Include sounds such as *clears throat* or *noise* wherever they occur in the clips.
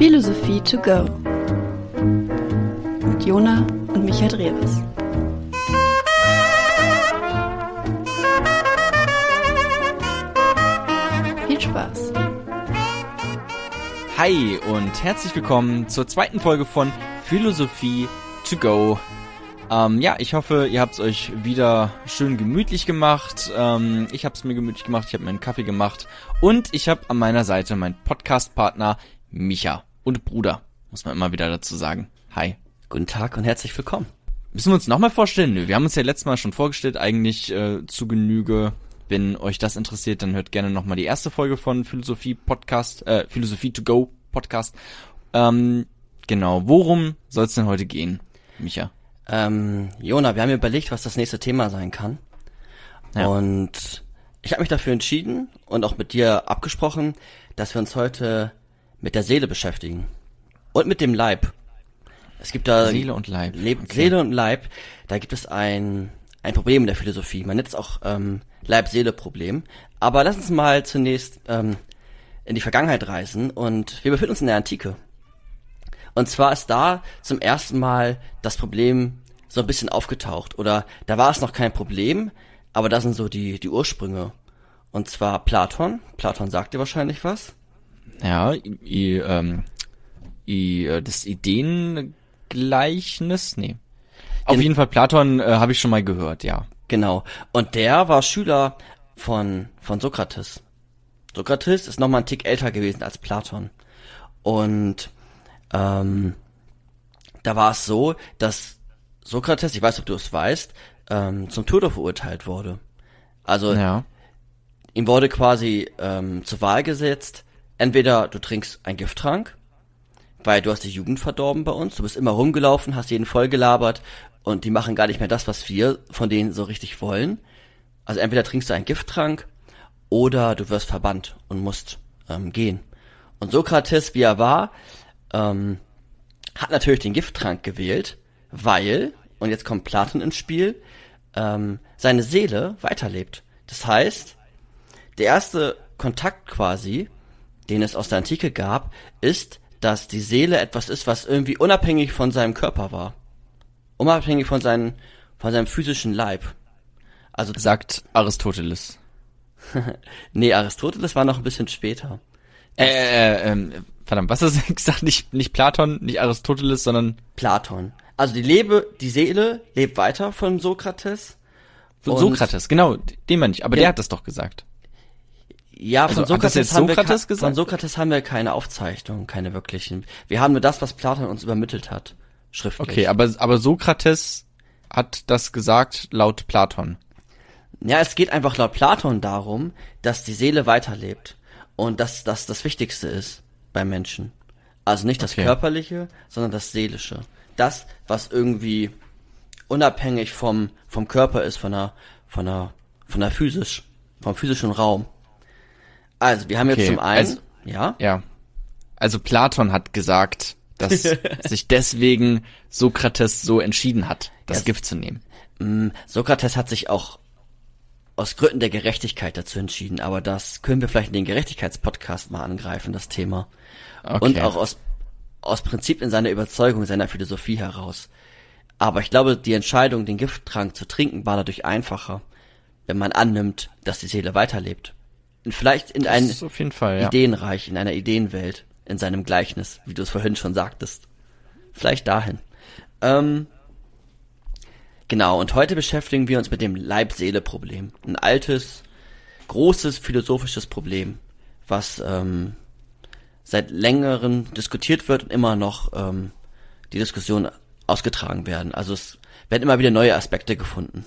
Philosophie to go mit Jona und Michael Drewes. Viel Spaß. Hi und herzlich willkommen zur zweiten Folge von Philosophie to go. Ähm, ja, ich hoffe, ihr habt es euch wieder schön gemütlich gemacht. Ähm, ich habe es mir gemütlich gemacht, ich habe mir einen Kaffee gemacht und ich habe an meiner Seite meinen Podcast-Partner Micha und Bruder, muss man immer wieder dazu sagen. Hi. Guten Tag und herzlich willkommen. Müssen wir uns nochmal vorstellen? Nö, wir haben uns ja letztes Mal schon vorgestellt, eigentlich äh, zu Genüge. Wenn euch das interessiert, dann hört gerne nochmal die erste Folge von Philosophie Podcast, äh, Philosophie to go Podcast. Ähm, genau, worum soll es denn heute gehen, Micha? Ähm, Jona, wir haben überlegt, was das nächste Thema sein kann. Ja. Und ich habe mich dafür entschieden und auch mit dir abgesprochen, dass wir uns heute mit der Seele beschäftigen. Und mit dem Leib. Es gibt da Seele und Leib. Leb Okay. Seele und Leib, da gibt es ein, ein Problem in der Philosophie. Man nennt es auch ähm, Leib-Seele-Problem. Aber lass uns mal zunächst ähm, in die Vergangenheit reisen und wir befinden uns in der Antike. Und zwar ist da zum ersten Mal das Problem so ein bisschen aufgetaucht. Oder da war es noch kein Problem, aber da sind so die, die Ursprünge. Und zwar Platon. Platon sagt dir wahrscheinlich was. Ja, i, ähm, i, äh, das Ideengleichnis? Nee. Auf In- jeden Fall Platon äh, habe ich schon mal gehört, ja. Genau. Und der war Schüler von, von Sokrates. Sokrates ist noch mal ein Tick älter gewesen als Platon. Und ähm, da war es so, dass Sokrates, ich weiß, ob du es weißt, ähm, zum Tode verurteilt wurde. Also Ja. ihm wurde quasi ähm, zur Wahl gesetzt, entweder du trinkst einen Gifttrank, weil du hast die Jugend verdorben bei uns, du bist immer rumgelaufen, hast jeden voll gelabert und die machen gar nicht mehr das, was wir von denen so richtig wollen. Also entweder trinkst du einen Gifttrank oder du wirst verbannt und musst ähm, gehen. Und Sokrates, wie er war, ähm, hat natürlich den Gifttrank gewählt, weil, und jetzt kommt Platon ins Spiel, ähm, seine Seele weiterlebt. Das heißt, der erste Kontakt quasi, den es aus der Antike gab, ist, dass die Seele etwas ist, was irgendwie unabhängig von seinem Körper war. Unabhängig von, seinen, von seinem physischen Leib. Also, Sagt Aristoteles. *laughs* nee, Aristoteles war noch ein bisschen später. Äh, äh, ähm, verdammt, was hast du *laughs* gesagt? Nicht, nicht Platon, nicht Aristoteles, sondern Platon. Also die Lebe, die Seele lebt weiter von Sokrates. Und- Sokrates, genau, den meine ich. Aber Ja. der hat das doch gesagt. Ja, von Also, Sokrates, jetzt haben wir Sokrates gesagt? von Sokrates haben wir keine Aufzeichnungen, keine wirklichen. Wir haben nur das, was Platon uns übermittelt hat, schriftlich. Okay, aber, aber Sokrates hat das gesagt laut Platon. Ja, es geht einfach laut Platon darum, dass die Seele weiterlebt und dass das das Wichtigste ist beim Menschen. Also nicht das Okay. Körperliche, sondern das Seelische. Das, was irgendwie unabhängig vom, vom Körper ist, von der, von der, von der physisch, vom physischen Raum. Also, wir haben jetzt Okay, zum einen, also- ja, Ja. Also Platon hat gesagt, dass *laughs* sich deswegen Sokrates so entschieden hat, das Ja. Gift zu nehmen. Mm, Sokrates hat sich auch aus Gründen der Gerechtigkeit dazu entschieden, aber das können wir vielleicht in den Gerechtigkeitspodcast mal angreifen, das Thema. Okay. Und auch aus, aus Prinzip in seiner Überzeugung, seiner Philosophie heraus. Aber ich glaube, die Entscheidung, den Gifttrank zu trinken, war dadurch einfacher, wenn man annimmt, dass die Seele weiterlebt. Vielleicht in Das ein ist auf jeden Fall, ja. Ideenreich, in einer Ideenwelt, in seinem Gleichnis, wie du es vorhin schon sagtest. Vielleicht dahin. Ähm, genau, und heute beschäftigen wir uns mit dem Leib-Seele-Problem. Ein altes, großes philosophisches Problem, was ähm, seit längerem diskutiert wird und immer noch ähm, die Diskussion ausgetragen werden. Also es werden immer wieder neue Aspekte gefunden.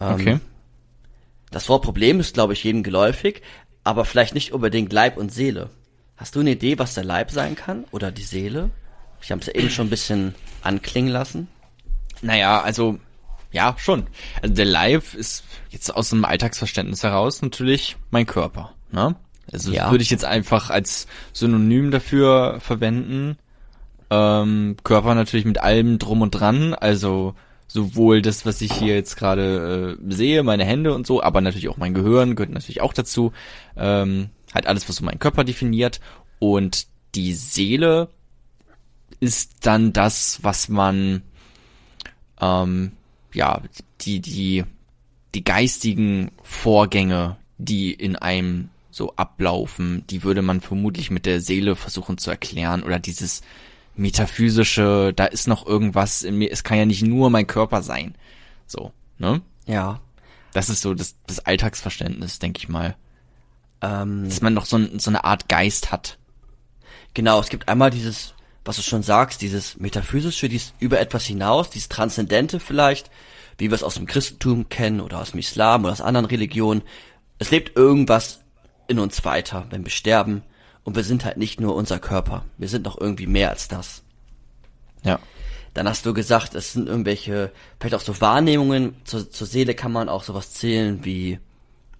Ähm, Okay. Das Wort Problem ist, glaube ich, jedem geläufig, aber vielleicht nicht unbedingt Leib und Seele. Hast du eine Idee, was der Leib sein kann oder die Seele? Ich habe es ja eben schon ein bisschen anklingen lassen. Naja, also, ja, schon. Also der Leib ist jetzt aus dem Alltagsverständnis heraus natürlich mein Körper, ne? Also Ja. würde ich jetzt einfach als Synonym dafür verwenden. Ähm, Körper natürlich mit allem drum und dran, also sowohl das, was ich hier jetzt gerade äh, sehe, meine Hände und so, aber natürlich auch mein Gehirn gehört natürlich auch dazu. Ähm, halt alles, was so meinen Körper definiert. Und die Seele ist dann das, was man, ähm, ja, die, die, die geistigen Vorgänge, die in einem so ablaufen, die würde man vermutlich mit der Seele versuchen zu erklären oder dieses metaphysische, da ist noch irgendwas in mir, es kann ja nicht nur mein Körper sein. So, ne? Ja. Das ist so das, das Alltagsverständnis, denke ich mal. Ähm, Dass man noch so, ein, so eine Art Geist hat. Genau, es gibt einmal dieses, was du schon sagst, dieses metaphysische, dieses über etwas hinaus, dieses Transzendente vielleicht, wie wir es aus dem Christentum kennen oder aus dem Islam oder aus anderen Religionen. Es lebt irgendwas in uns weiter, wenn wir sterben. Und wir sind halt nicht nur unser Körper. Wir sind noch irgendwie mehr als das. Ja. Dann hast du gesagt, es sind irgendwelche, vielleicht auch so Wahrnehmungen. Zur, zur Seele kann man auch sowas zählen wie,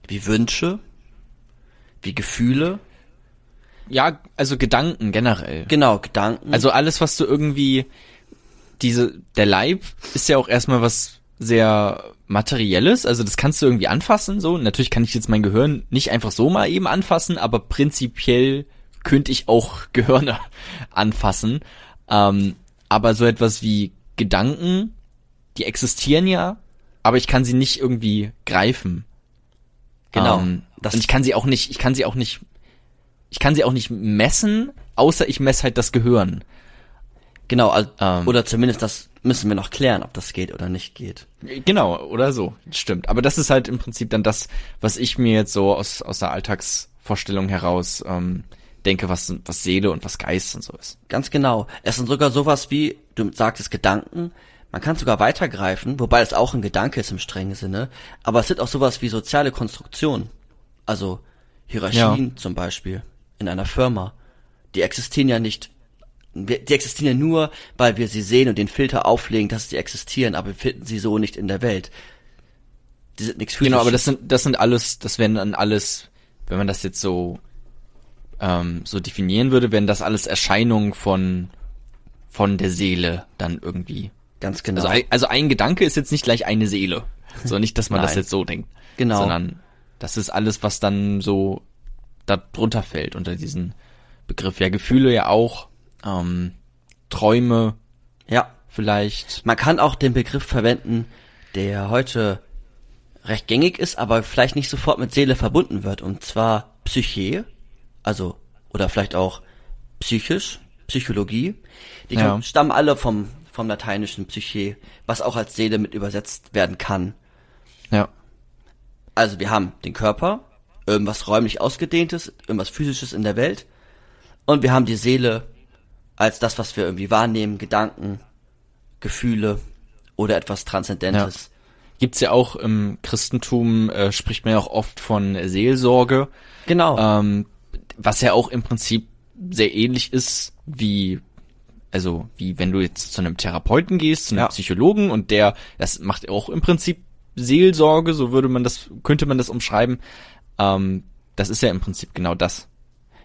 wie Wünsche, wie Gefühle. Ja, also Gedanken generell. Genau, Gedanken. Also alles, was du irgendwie, diese, der Leib ist ja auch erstmal was sehr materielles, also das kannst du irgendwie anfassen, so. Natürlich kann ich jetzt mein Gehirn nicht einfach so mal eben anfassen, aber prinzipiell könnte ich auch *laughs* Gehirne anfassen. Ähm, aber so etwas wie Gedanken, die existieren ja, aber ich kann sie nicht irgendwie greifen. Genau. Ähm, Das- und ich kann sie auch nicht, ich kann sie auch nicht, ich kann sie auch nicht messen, außer ich messe halt das Gehirn. Genau, also, Ähm. oder zumindest das müssen wir noch klären, ob das geht oder nicht geht. Genau, oder so. Stimmt. Aber das ist halt im Prinzip dann das, was ich mir jetzt so aus, aus der Alltagsvorstellung heraus ähm, denke, was, was Seele und was Geist und so ist. Ganz genau. Es sind sogar sowas wie, du sagtest Gedanken, man kann sogar weitergreifen, wobei es auch ein Gedanke ist im strengen Sinne, aber es sind auch sowas wie soziale Konstruktionen. Also Hierarchien zum Beispiel in einer Firma. Die existieren ja nicht, die existieren ja nur, weil wir sie sehen und den Filter auflegen, dass sie existieren, aber wir finden sie so nicht in der Welt. Die sind nichts Genau, aber das sind, das sind alles, das wären dann alles, wenn man das jetzt so, ähm, so definieren würde, wären das alles Erscheinungen von, von der Seele dann irgendwie. Ganz genau. Also, ein, also ein Gedanke ist jetzt nicht gleich eine Seele. So nicht, dass man das *laughs* jetzt so denkt. Genau. Sondern das ist alles, was dann so da drunter fällt unter diesen Begriff. Ja, Gefühle ja auch, ähm, Träume ja. vielleicht. Man kann auch den Begriff verwenden, der heute recht gängig ist, aber vielleicht nicht sofort mit Seele verbunden wird, und zwar Psyche, also, oder vielleicht auch psychisch, Psychologie. Die Ja. stammen alle vom, vom lateinischen Psyche, was auch als Seele mit übersetzt werden kann. Ja. Also wir haben den Körper, irgendwas räumlich ausgedehntes, irgendwas physisches in der Welt, und wir haben die Seele als das, was wir irgendwie wahrnehmen, Gedanken, Gefühle oder etwas Transzendentes. Gibt's ja auch im Christentum, äh, spricht man ja auch oft von Seelsorge, Genau. ähm, was ja auch im Prinzip sehr ähnlich ist wie also wie wenn du jetzt zu einem Therapeuten gehst, zu einem Ja. Psychologen und der, das macht auch im Prinzip Seelsorge, so würde man das, könnte man das umschreiben. Ähm, das ist ja im Prinzip genau das.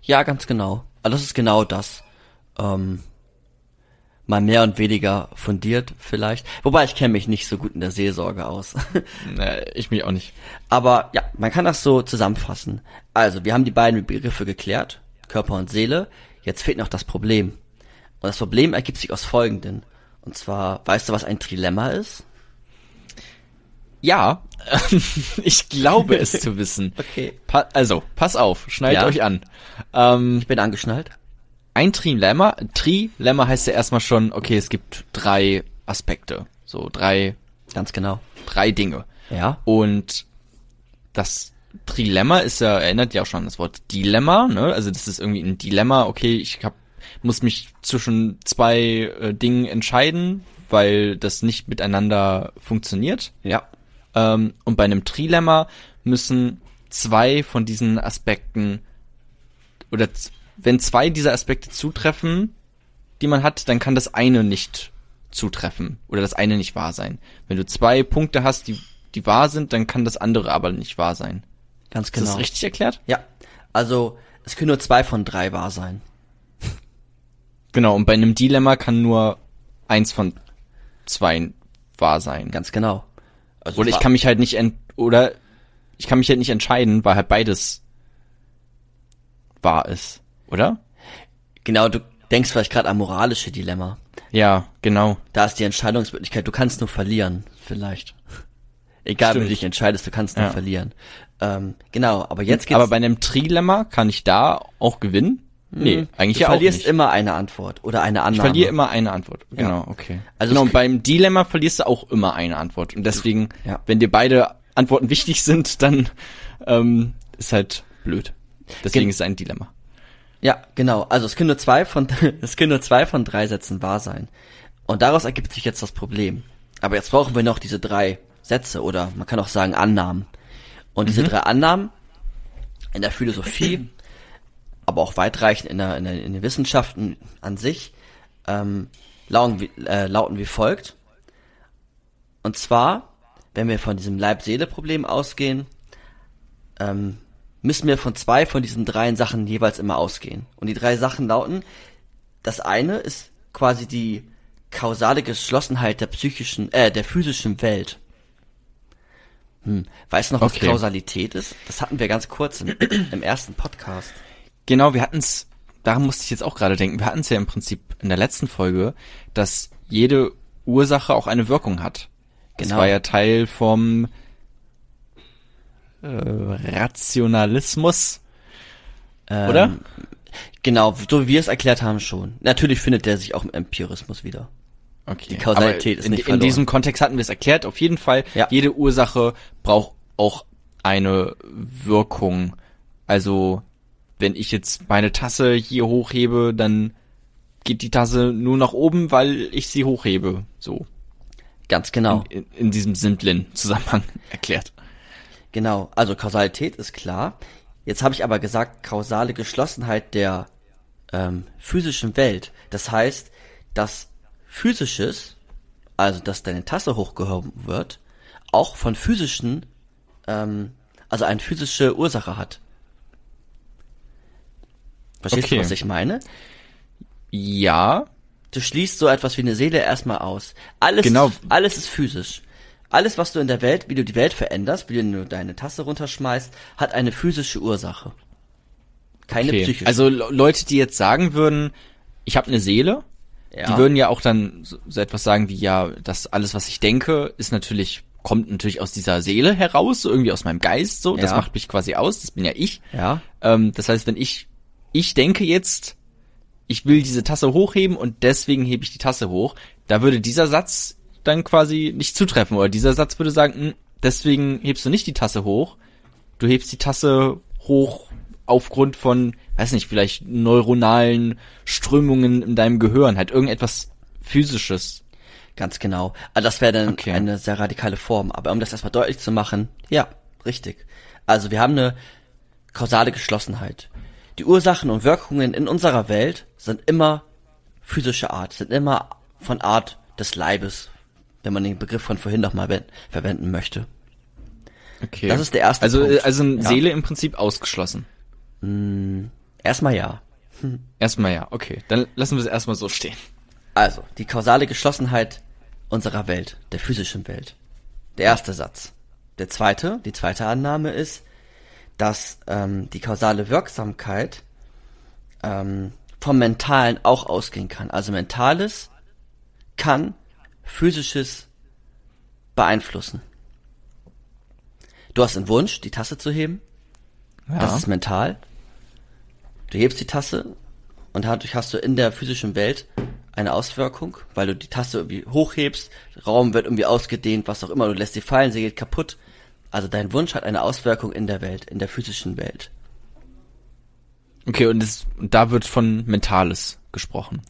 Ja, ganz genau. Also das ist genau das. Ähm, mal mehr und weniger fundiert vielleicht. Wobei ich kenne mich nicht so gut in der Seelsorge aus. *laughs* Äh, ich mich auch nicht. Aber ja, man kann das so zusammenfassen. Also, wir haben die beiden Begriffe geklärt, Körper und Seele. Jetzt fehlt noch das Problem. Und das Problem ergibt sich aus folgendem. Und zwar, weißt du, was ein Trilemma ist? Ja, *laughs* ich glaube es *laughs* zu wissen. Okay. Pa also, pass auf, schneidet Ja. euch an. Ähm, Ich bin angeschnallt. Ein Trilemma, Trilemma heißt ja erstmal schon, okay, es gibt drei Aspekte, so drei, Ganz genau. drei Dinge. Ja. Und das Trilemma ist ja, erinnert ja auch schon an das Wort Dilemma, ne? Also das ist irgendwie ein Dilemma, okay, ich hab, muss mich zwischen zwei äh, Dingen entscheiden, weil das nicht miteinander funktioniert. Ja. Ähm, und bei einem Trilemma müssen zwei von diesen Aspekten oder wenn zwei dieser Aspekte zutreffen, die man hat, dann kann das eine nicht zutreffen oder das eine nicht wahr sein. Wenn du zwei Punkte hast, die, die wahr sind, dann kann das andere aber nicht wahr sein. Ganz Ist genau. das richtig erklärt? Ja. Also, es können nur zwei von drei wahr sein. Genau, und bei einem Dilemma kann nur eins von zwei wahr sein. Ganz genau. Also Oder ich kann mich halt nicht ent oder ich kann mich halt nicht entscheiden, weil halt beides wahr ist, oder? Genau, du denkst vielleicht gerade am moralische Dilemma. Ja, genau. Da ist die Entscheidungsmöglichkeit, du kannst nur verlieren, vielleicht. *laughs* Egal, wie du Stimmt. dich entscheidest, du kannst nur Ja. verlieren. Ähm, genau, aber jetzt geht's. Aber bei einem Trilemma kann ich da auch gewinnen? Nee, eigentlich du ja auch verlierst nicht. immer eine Antwort oder eine Annahme. Ich verliere immer eine Antwort. Genau, okay. Also genau, und beim Dilemma verlierst du auch immer eine Antwort. Und deswegen, Ja. wenn dir beide Antworten wichtig sind, dann ähm, ist halt blöd. Deswegen Gen- ist es ein Dilemma. Ja, genau. Also es können nur zwei von *laughs* es können nur zwei von drei Sätzen wahr sein. Und daraus ergibt sich jetzt das Problem. Aber jetzt brauchen wir noch diese drei Sätze oder man kann auch sagen Annahmen. Und diese drei Annahmen in der Philosophie, *clears throat* aber auch weitreichend in, der, in, der, in den Wissenschaften an sich, ähm, lauten, wie, äh, lauten wie folgt. Und zwar, wenn wir von diesem Leib-Seele-Problem ausgehen, ähm, müssen wir von zwei von diesen drei Sachen jeweils immer ausgehen. Und die drei Sachen lauten, das eine ist quasi die kausale Geschlossenheit der psychischen, äh, der physischen Welt. Hm. Weißt du noch, was Okay. Kausalität ist? Das hatten wir ganz kurz im, *clears throat* im ersten Podcast. Genau, wir hatten's. daran musste ich jetzt auch gerade denken, wir hatten's ja im Prinzip in der letzten Folge, dass jede Ursache auch eine Wirkung hat. Das Genau. war ja Teil vom Rationalismus, Ähm, oder? Genau, so wie wir es erklärt haben schon. Natürlich findet der sich auch im Empirismus wieder. Okay. Die Kausalität Aber ist in, nicht in verloren. diesem Kontext hatten wir es erklärt. Auf jeden Fall, Ja. jede Ursache braucht auch eine Wirkung. Also, wenn ich jetzt meine Tasse hier hochhebe, dann geht die Tasse nur nach oben, weil ich sie hochhebe. So. Ganz genau. In, in diesem simplen Zusammenhang *laughs* erklärt. Genau, also Kausalität ist klar. Jetzt habe ich aber gesagt, kausale Geschlossenheit der ähm, physischen Welt. Das heißt, dass physisches, also dass deine Tasse hochgehoben wird, auch von physischen, ähm, also eine physische Ursache hat. Verstehst Okay. du, was ich meine? Ja, Du schließt so etwas wie eine Seele erstmal aus. Alles, Genau. ist, alles ist physisch. Alles, was du in der Welt, wie du die Welt veränderst, wie du deine Tasse runterschmeißt, hat eine physische Ursache. Keine okay. psychische. Also Le- Leute, die jetzt sagen würden, ich habe eine Seele, ja. Die würden ja auch dann so, etwas sagen wie, ja, das alles, was ich denke, ist natürlich, kommt natürlich aus dieser Seele heraus, so irgendwie aus meinem Geist, so. Das Ja. macht mich quasi aus, das bin ja ich. ja, Ähm, das heißt, wenn ich, ich denke jetzt, ich will diese Tasse hochheben und deswegen hebe ich die Tasse hoch, da würde dieser Satz dann quasi nicht zutreffen, oder dieser Satz würde sagen, "Hm, deswegen hebst du nicht die Tasse hoch, du hebst die Tasse hoch aufgrund von, weiß nicht, vielleicht neuronalen Strömungen in deinem Gehirn, halt irgendetwas physisches. ganz genau. Also das wäre dann Okay. eine sehr radikale Form. Aber um das erstmal deutlich zu machen, ja, richtig. Also wir haben eine kausale Geschlossenheit. Die Ursachen und Wirkungen in unserer Welt sind immer physische Art, sind immer von Art des Leibes, wenn man den Begriff von vorhin nochmal verwenden möchte. Okay. Das ist der erste Also, Punkt. also Ja. Seele im Prinzip ausgeschlossen. Erstmal ja. *laughs* Erstmal ja, okay. Dann lassen wir es erstmal so stehen. Also, die kausale Geschlossenheit unserer Welt, der physischen Welt. Der erste Satz. Der zweite, die zweite Annahme ist, dass ähm, die kausale Wirksamkeit ähm, vom Mentalen auch ausgehen kann. Also Mentales kann physisches beeinflussen. Du hast einen Wunsch, die Tasse zu heben. Ja. Das ist mental. Du hebst die Tasse und dadurch hast du in der physischen Welt eine Auswirkung, weil du die Tasse irgendwie hochhebst, Raum wird irgendwie ausgedehnt, was auch immer, du lässt sie fallen, sie geht kaputt. Also dein Wunsch hat eine Auswirkung in der Welt, in der physischen Welt. Okay, und, das, und da wird von Mentales gesprochen.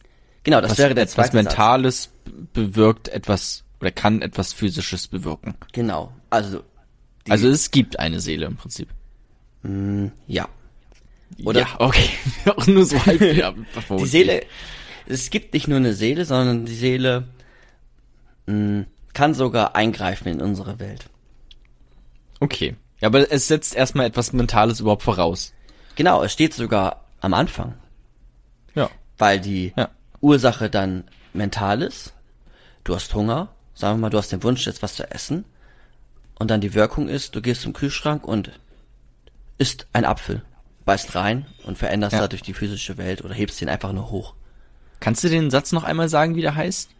Genau, das was, wäre der etwas zweite Satz. Mentales bewirkt etwas oder kann etwas Physisches bewirken. Genau, also also es gibt eine Seele im Prinzip. ja. Oder- ja, okay. *laughs* Auch nur so halb. ja, *laughs* Die Seele, es gibt nicht nur eine Seele, sondern die Seele mh, kann sogar eingreifen in unsere Welt. Okay. Ja, aber es setzt erstmal etwas Mentales überhaupt voraus. Genau, es steht sogar am Anfang. Ja. weil die Ja. Ursache dann mental ist. Du hast Hunger, sagen wir mal, du hast den Wunsch, jetzt was zu essen. Und dann die Wirkung ist, du gehst zum Kühlschrank und isst ein Apfel. beißt rein und veränderst Ja. dadurch die physische Welt oder hebst den einfach nur hoch. Kannst du den Satz noch einmal sagen, wie der heißt?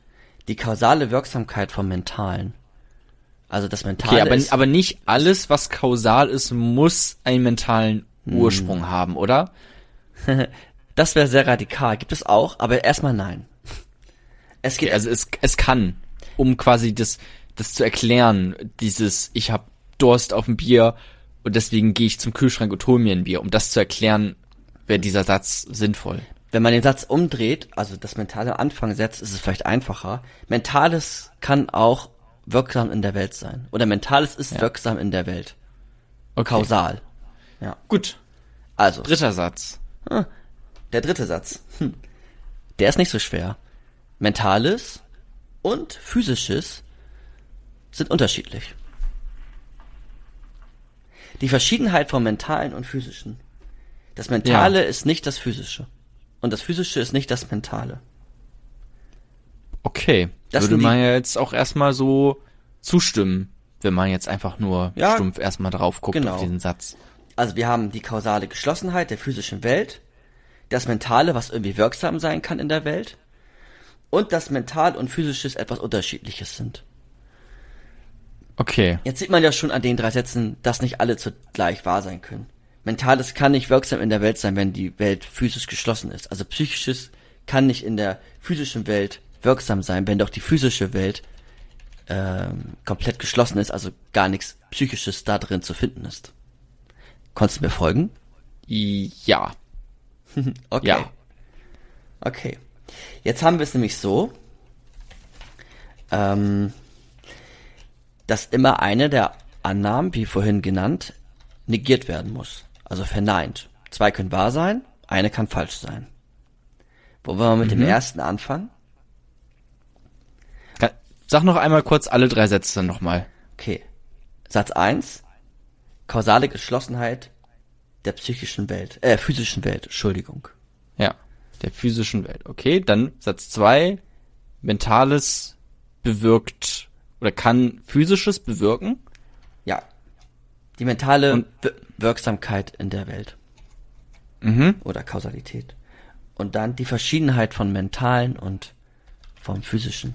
Die kausale Wirksamkeit vom Mentalen. Also das Mentale Okay, aber, ist, aber nicht alles, was kausal ist, muss einen mentalen Hm. Ursprung haben, oder? *laughs* das wäre sehr radikal. Gibt es auch, aber erstmal nein. Es geht Okay, also es, es kann, um quasi das, das zu erklären, dieses, ich habe Durst auf ein Bier und deswegen gehe ich zum Kühlschrank und hole mir ein Bier. Um das zu erklären, wäre dieser Satz sinnvoll. Wenn man den Satz umdreht, also das Mentale am Anfang setzt, ist es vielleicht einfacher. Mentales kann auch wirksam in der Welt sein. Oder Mentales ist wirksam in der Welt. Okay. Kausal. Gut. Also, Dritter Satz. Der dritte Satz. Hm. Der ist nicht so schwer. Mentales und physisches sind unterschiedlich. Die Verschiedenheit vom Mentalen und physischen. Das Mentale ist nicht das Physische. Und das Physische ist nicht das Mentale. Okay. Das Würde man ja jetzt auch erstmal so zustimmen, wenn man jetzt einfach nur Ja, stumpf erstmal drauf guckt genau. auf diesen Satz. Also wir haben die kausale Geschlossenheit der physischen Welt, das Mentale, was irgendwie wirksam sein kann in der Welt, und das Mental und Physisches etwas Unterschiedliches sind. Okay. Jetzt sieht man ja schon an den drei Sätzen, dass nicht alle zugleich wahr sein können. Mentales kann nicht wirksam in der Welt sein, wenn die Welt physisch geschlossen ist. Also psychisches kann nicht in der physischen Welt wirksam sein, wenn doch die physische Welt ähm, komplett geschlossen ist, also gar nichts Psychisches da drin zu finden ist. Konntest du mir folgen? Ja. *laughs* Okay. Ja. Okay. Jetzt haben wir es nämlich so, ähm, dass immer eine der Annahmen, wie vorhin genannt, negiert werden muss. Also verneint. Zwei können wahr sein, eine kann falsch sein. Wo wollen wir mit dem ersten anfangen? Sag noch einmal kurz alle drei Sätze nochmal. Okay. Satz eins: Kausale Geschlossenheit der psychischen Welt, äh, physischen Welt, Entschuldigung. Ja. Der physischen Welt. Okay, dann Satz zwei. Mentales bewirkt oder kann physisches bewirken. Ja. Die mentale Und- Wir Wirksamkeit in der Welt. Mhm. Oder Kausalität. Und dann die Verschiedenheit von mentalen und vom physischen.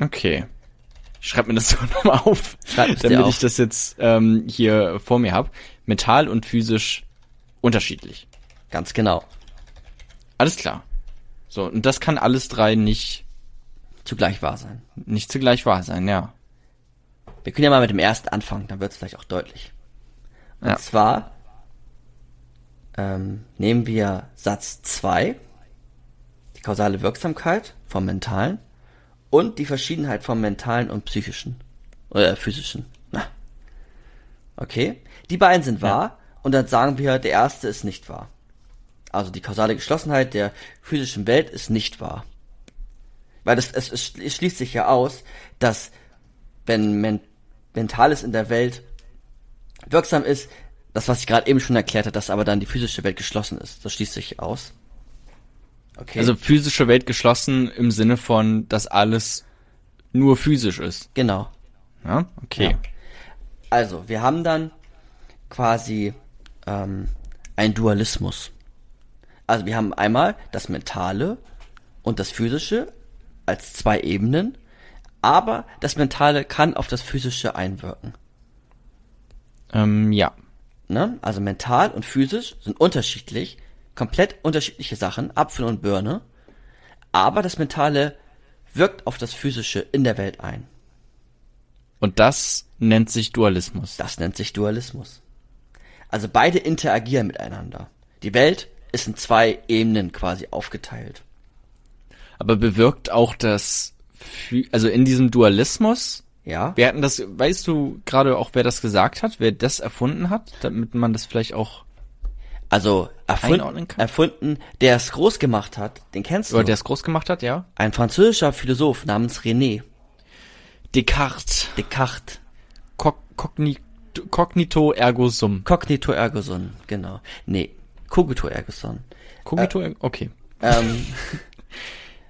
Okay. Ich schreib mir das *laughs* so nochmal auf, Schreib damit auf. ich das jetzt ähm, hier vor mir hab. Mental und physisch unterschiedlich. Ganz genau. Alles klar. So, und das kann alles drei nicht, Zugleich wahr sein. nicht zugleich wahr sein, ja. Wir können ja mal mit dem ersten anfangen, dann wird es vielleicht auch deutlich. Und Ja. zwar ähm, nehmen wir Satz 2, die kausale Wirksamkeit vom Mentalen und die Verschiedenheit vom Mentalen und Psychischen. Oder physischen. Na. Okay. Die beiden sind wahr und dann sagen wir, der erste ist nicht wahr. Also die kausale Geschlossenheit der physischen Welt ist nicht wahr. Weil das, es, es schließt sich ja aus, dass wenn Men Mentales in der Welt wirksam ist, das, was ich gerade eben schon erklärt habe, dass aber dann die physische Welt geschlossen ist. Das schließt sich aus. Okay. Also physische Welt geschlossen im Sinne von, dass alles nur physisch ist. genau. Ja, okay. Ja. Also, wir haben dann quasi ähm, ein Dualismus. Also wir haben einmal das Mentale und das Physische als zwei Ebenen, aber das Mentale kann auf das Physische einwirken. Ähm, ja. Ne? Also mental und physisch sind unterschiedlich, komplett unterschiedliche Sachen, Apfel und Birne, aber das Mentale wirkt auf das Physische in der Welt ein. Und das nennt sich Dualismus. Das nennt sich Dualismus. Also beide interagieren miteinander. Die Welt ist in zwei Ebenen quasi aufgeteilt. Aber bewirkt auch das, also in diesem Dualismus, Ja? wer hatten das, weißt du gerade auch, wer das gesagt hat, wer das erfunden hat, damit man das vielleicht auch, Also erfunden, erfunden, der es groß gemacht hat, den kennst oder du. der es groß gemacht hat, ja? Ein französischer Philosoph namens René Descartes. Descartes. Cog Cognito, Cognito ergo sum. Cognito ergo sum, genau. Nee, cogito ergo sum. Cogito, ergo- okay. Ähm, *laughs*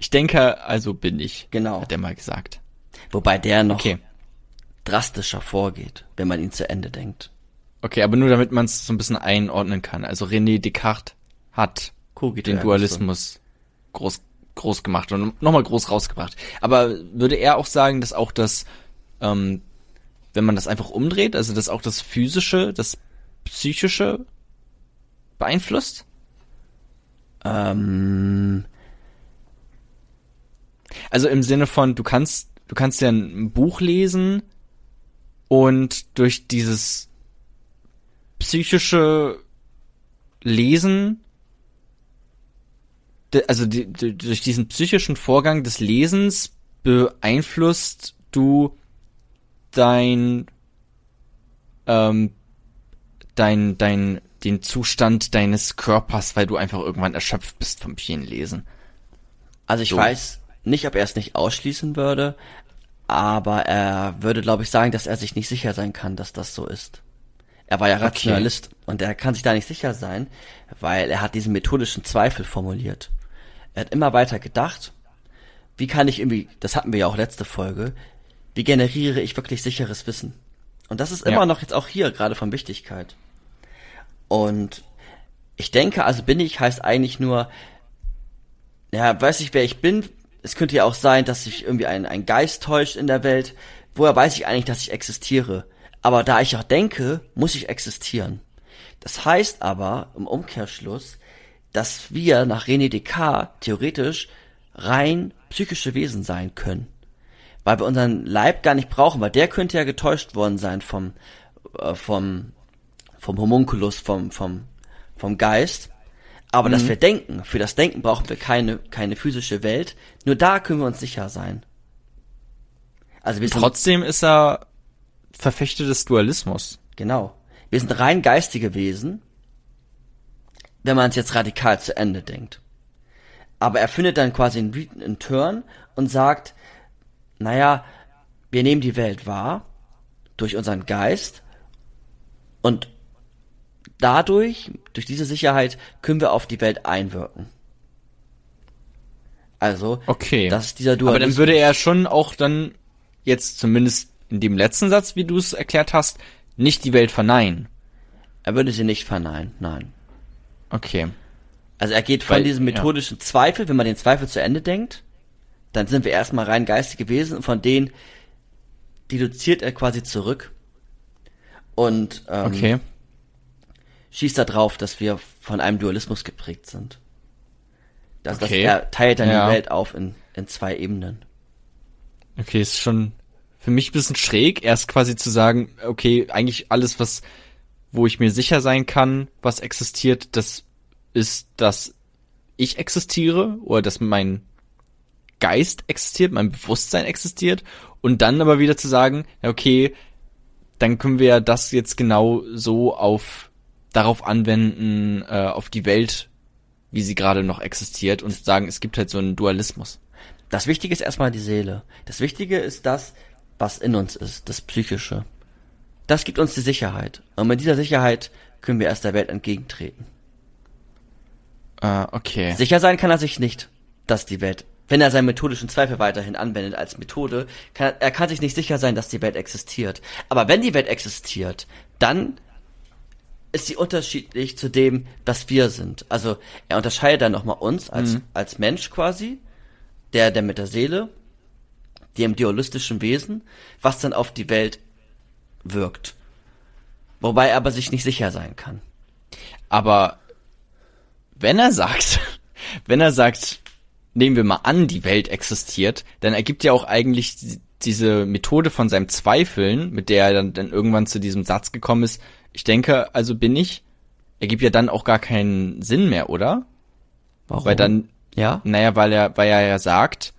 Ich denke, also bin ich. Genau. Hat er mal gesagt. wobei der noch Okay. drastischer vorgeht, wenn man ihn zu Ende denkt. Okay, aber nur damit man es so ein bisschen einordnen kann. Also René Descartes hat den Dualismus groß, groß gemacht und nochmal groß rausgebracht. Aber würde er auch sagen, dass auch das, ähm, wenn man das einfach umdreht, also dass auch das Physische, das Psychische beeinflusst? Ähm, Also im Sinne von, du kannst, du kannst ja ein Buch lesen und durch dieses psychische Lesen, also die, die, durch diesen psychischen Vorgang des Lesens beeinflusst du dein, ähm, dein, dein, den Zustand deines Körpers, weil du einfach irgendwann erschöpft bist vom vielen Lesen. also ich So. weiß nicht, ob er es nicht ausschließen würde, aber er würde, glaube ich, sagen, dass er sich nicht sicher sein kann, dass das so ist. Er war ja Okay. Rationalist und er kann sich da nicht sicher sein, weil er hat diesen methodischen Zweifel formuliert. Er hat immer weiter gedacht, wie kann ich irgendwie, das hatten wir ja auch letzte Folge, wie generiere ich wirklich sicheres Wissen? Und das ist immer Ja. noch jetzt auch hier gerade von Wichtigkeit. Und ich denke, also bin ich heißt eigentlich nur, ja, weiß ich, wer ich bin. Es könnte ja auch sein, dass sich irgendwie ein, ein Geist täuscht in der Welt. Woher weiß ich eigentlich, dass ich existiere? Aber da ich auch denke, muss ich existieren. Das heißt aber im Umkehrschluss, dass wir nach René Descartes theoretisch rein psychische Wesen sein können. Weil wir unseren Leib gar nicht brauchen, weil der könnte ja getäuscht worden sein vom, äh, vom, vom Homunculus, vom, vom, vom Geist. Aber dass wir denken, für das Denken brauchen wir keine, keine physische Welt. Nur da können wir uns sicher sein. Also wir sind, Trotzdem ist er Verfechter des Dualismus. genau. Wir sind rein geistige Wesen, wenn man es jetzt radikal zu Ende denkt. Aber er findet dann quasi einen, einen Turn und sagt, naja, wir nehmen die Welt wahr durch unseren Geist und dadurch, durch diese Sicherheit, können wir auf die Welt einwirken. Also, Okay. das ist dieser Aber Dualismus. dann würde er schon auch dann jetzt zumindest in dem letzten Satz, wie du es erklärt hast, nicht die Welt verneinen. er würde sie nicht verneinen, nein. Okay. Also er geht von Weil- diesem ja. methodischen Zweifel, wenn man den Zweifel zu Ende denkt, dann sind wir erstmal rein geistige Wesen und von denen deduziert er quasi zurück und ähm, Okay. schießt da drauf, dass wir von einem Dualismus geprägt sind. Das, Okay. das, er teilt dann Ja. die Welt auf in, in zwei Ebenen. Okay, ist schon für mich ein bisschen schräg, erst quasi zu sagen, okay, eigentlich alles, was, wo ich mir sicher sein kann, was existiert, das ist, dass ich existiere oder dass mein Geist existiert, mein Bewusstsein existiert und dann aber wieder zu sagen, ja, okay, dann können wir das jetzt genau so auf darauf anwenden, äh, auf die Welt, wie sie gerade noch existiert und sagen, es gibt halt so einen Dualismus. Das Wichtige ist erstmal die Seele. Das Wichtige ist das, was in uns ist, das Psychische. Das gibt uns die Sicherheit. Und mit dieser Sicherheit können wir erst der Welt entgegentreten. Äh, okay. Sicher sein kann er sich nicht, dass die Welt, wenn er seinen methodischen Zweifel weiterhin anwendet als Methode, kann er, kann sich nicht sicher sein, dass die Welt existiert. Aber wenn die Welt existiert, dann ist sie unterschiedlich zu dem, was wir sind. Also er unterscheidet dann nochmal uns als, als Mensch quasi, der, der mit der Seele, dem dualistischen Wesen, was dann auf die Welt wirkt. Wobei er aber sich nicht sicher sein kann. Aber wenn er sagt, *laughs* wenn er sagt, nehmen wir mal an, die Welt existiert, dann ergibt ja auch eigentlich die- diese Methode von seinem Zweifeln, mit der er dann, dann irgendwann zu diesem Satz gekommen ist, ich denke, also bin ich, ergibt ja dann auch gar keinen Sinn mehr, oder? Warum? Weil dann, ja? naja, weil er, weil er ja sagt,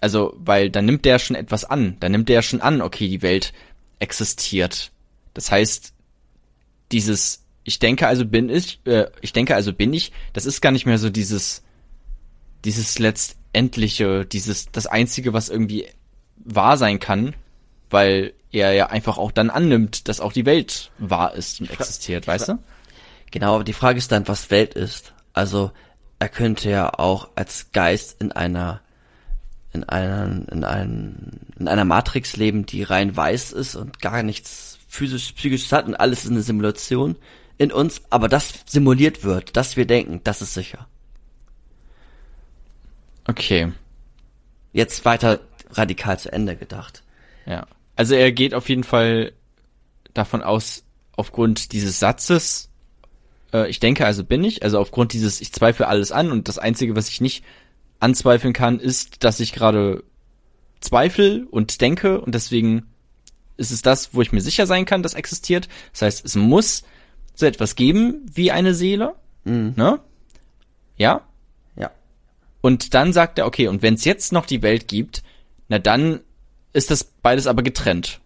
also, weil dann nimmt der schon etwas an. Dann nimmt der schon an, okay, die Welt existiert. Das heißt, dieses, ich denke also bin ich, äh, ich denke also bin ich, das ist gar nicht mehr so dieses, dieses letztendliche, dieses, das einzige, was irgendwie wahr sein kann, weil er ja einfach auch dann annimmt, dass auch die Welt wahr ist und existiert, weißt du? Genau, aber die Frage ist dann, was Welt ist. Also er könnte ja auch als Geist in einer in einer in, einem, in einer Matrix leben, die rein weiß ist und gar nichts physisch, psychisch hat und alles ist eine Simulation in uns, aber das simuliert wird, dass wir denken, das ist sicher. Okay. Jetzt weiter radikal zu Ende gedacht. Ja. Also er geht auf jeden Fall davon aus, aufgrund dieses Satzes, äh, ich denke, also bin ich, also aufgrund dieses, ich zweifle alles an und das Einzige, was ich nicht anzweifeln kann, ist, dass ich gerade zweifle und denke und deswegen ist es das, wo ich mir sicher sein kann, das existiert. Das heißt, es muss so etwas geben wie eine Seele, Mhm. ne? Ja? Ja. Und dann sagt er, okay, und wenn es jetzt noch die Welt gibt, na dann ist das beides aber getrennt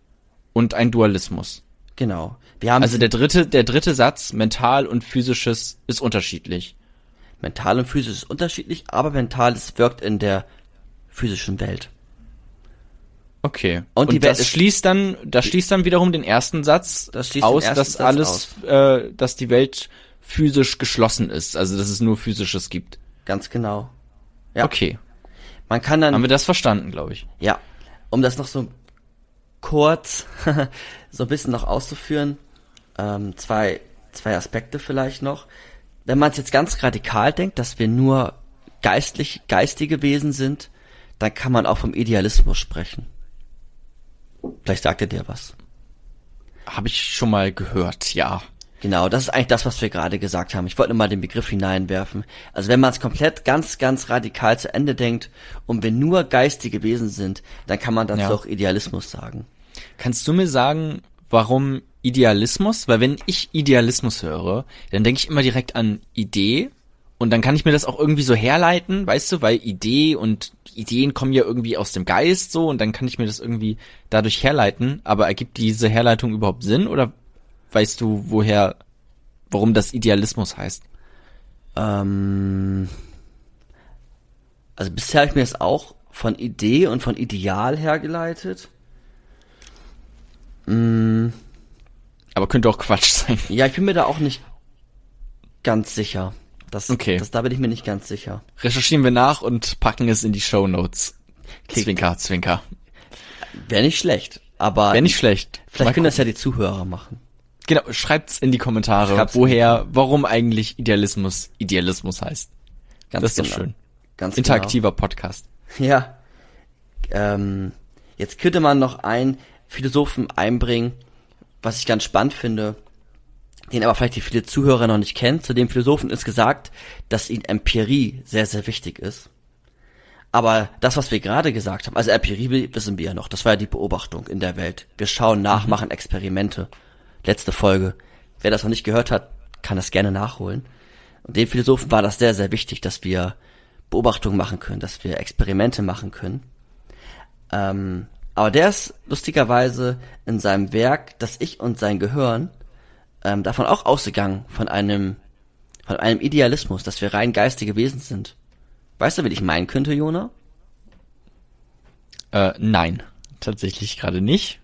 und ein Dualismus. Genau. Wir haben Also der dritte, der dritte Satz, mental und physisches, ist unterschiedlich. mental und physisch ist unterschiedlich, aber mentales wirkt in der physischen Welt. Okay. Und die Welt das ist- schließt dann, das schließt dann wiederum den ersten Satz Das schließt den aus, ersten dass Satz alles, äh, dass die Welt physisch geschlossen ist, also dass es nur physisches gibt. Ganz genau. Ja. Okay. Man kann dann Haben wir das verstanden, glaube ich. Ja, um das noch so kurz *laughs* so ein bisschen noch auszuführen, ähm, zwei, zwei Aspekte vielleicht noch. Wenn man es jetzt ganz radikal denkt, dass wir nur geistlich, geistige Wesen sind, dann kann man auch vom Idealismus sprechen. Vielleicht sagt er dir was. Habe ich schon mal gehört, ja. Genau, das ist eigentlich das, was wir gerade gesagt haben. Ich wollte nur mal den Begriff hineinwerfen. Also wenn man es komplett ganz, ganz radikal zu Ende denkt und wir nur geistige Wesen sind, dann kann man dazu Ja. auch Idealismus sagen. Kannst du mir sagen, warum Idealismus? Weil wenn ich Idealismus höre, dann denke ich immer direkt an Idee und dann kann ich mir das auch irgendwie so herleiten, weißt du, weil Idee und Ideen kommen ja irgendwie aus dem Geist so und dann kann ich mir das irgendwie dadurch herleiten, aber ergibt diese Herleitung überhaupt Sinn oder weißt du, woher, warum das Idealismus heißt? Ähm, also bisher habe ich mir das auch von Idee und von Ideal hergeleitet. Aber könnte auch Quatsch sein. Ja, ich bin mir da auch nicht ganz sicher. Das, Okay. das, da bin ich mir nicht ganz sicher. Recherchieren wir nach und packen es in die Show Notes. Zwinker, Zwinker. Wäre nicht schlecht, aber Wäre nicht schlecht. vielleicht Mal können das ja die Zuhörer machen. Genau, schreibt's in die Kommentare, Schreibt's woher, warum eigentlich Idealismus Idealismus heißt. Ganz das ist doch genau. schön. Ganz Interaktiver Podcast. Genau. Ja. Ähm, jetzt könnte man noch einen Philosophen einbringen, was ich ganz spannend finde, den aber vielleicht die viele Zuhörer noch nicht kennen. Zu dem Philosophen ist gesagt, dass ihm Empirie sehr, sehr wichtig ist. Aber das, was wir gerade gesagt haben, also Empirie wissen wir ja noch, das war ja die Beobachtung in der Welt. Wir schauen nach, machen Experimente. Letzte Folge. Wer das noch nicht gehört hat, kann das gerne nachholen. Und dem Philosophen war das sehr, sehr wichtig, dass wir Beobachtungen machen können, dass wir Experimente machen können. Ähm, aber der ist lustigerweise in seinem Werk, das Ich und sein Gehirn, ähm, davon auch ausgegangen, von einem, von einem Idealismus, dass wir rein geistige Wesen sind. Weißt du, wie ich meinen könnte, Jona? Äh, nein, tatsächlich gerade nicht.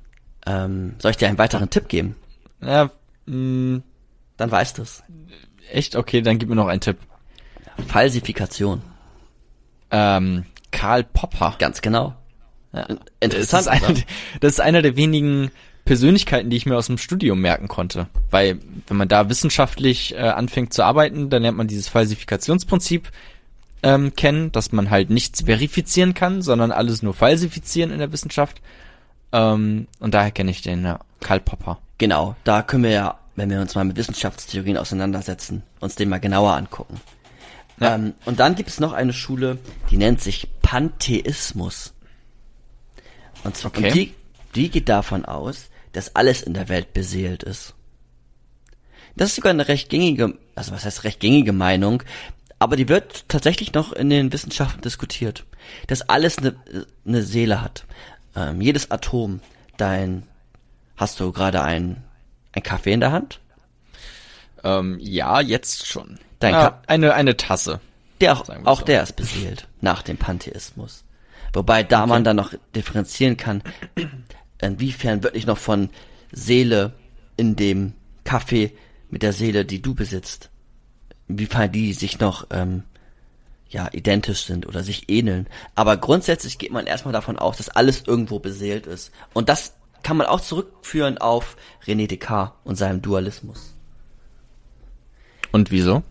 Ähm, soll ich dir einen weiteren Tipp geben? Ja, mh, Dann weißt du's. echt? Okay, dann gib mir noch einen Tipp. Falsifikation. Ähm, Karl Popper. Ganz genau. Ja. Interessant. Das ist, eine, das ist einer der wenigen Persönlichkeiten, die ich mir aus dem Studium merken konnte. Weil, wenn man da wissenschaftlich äh, anfängt zu arbeiten, dann lernt man dieses Falsifikationsprinzip ähm, kennen, dass man halt nichts verifizieren kann, sondern alles nur falsifizieren in der Wissenschaft. Ähm, und daher kenne ich den, ja, Karl Popper. Genau, da können wir ja, wenn wir uns mal mit Wissenschaftstheorien auseinandersetzen, uns den mal genauer angucken. Ja. Ähm, und dann gibt es noch eine Schule, die nennt sich Pantheismus. Und, zwar, Okay. und die, die geht davon aus, dass alles in der Welt beseelt ist. Das ist sogar eine recht gängige, also was heißt recht gängige Meinung, aber die wird tatsächlich noch in den Wissenschaften diskutiert, dass alles eine, eine Seele hat. Ähm, jedes Atom, dein, hast du gerade ein, ein Kaffee in der Hand? Ähm, ja, jetzt schon. Dein Ka- eine, eine Tasse. Der auch, auch so. der ist beseelt nach dem Pantheismus. Wobei da man dann noch differenzieren kann, inwiefern wirklich noch von Seele in dem Kaffee mit der Seele, die du besitzt, inwiefern die sich noch ähm, ja identisch sind oder sich ähneln. Aber grundsätzlich geht man erstmal davon aus, dass alles irgendwo beseelt ist. Und das kann man auch zurückführen auf René Descartes und seinem Dualismus. Und wieso?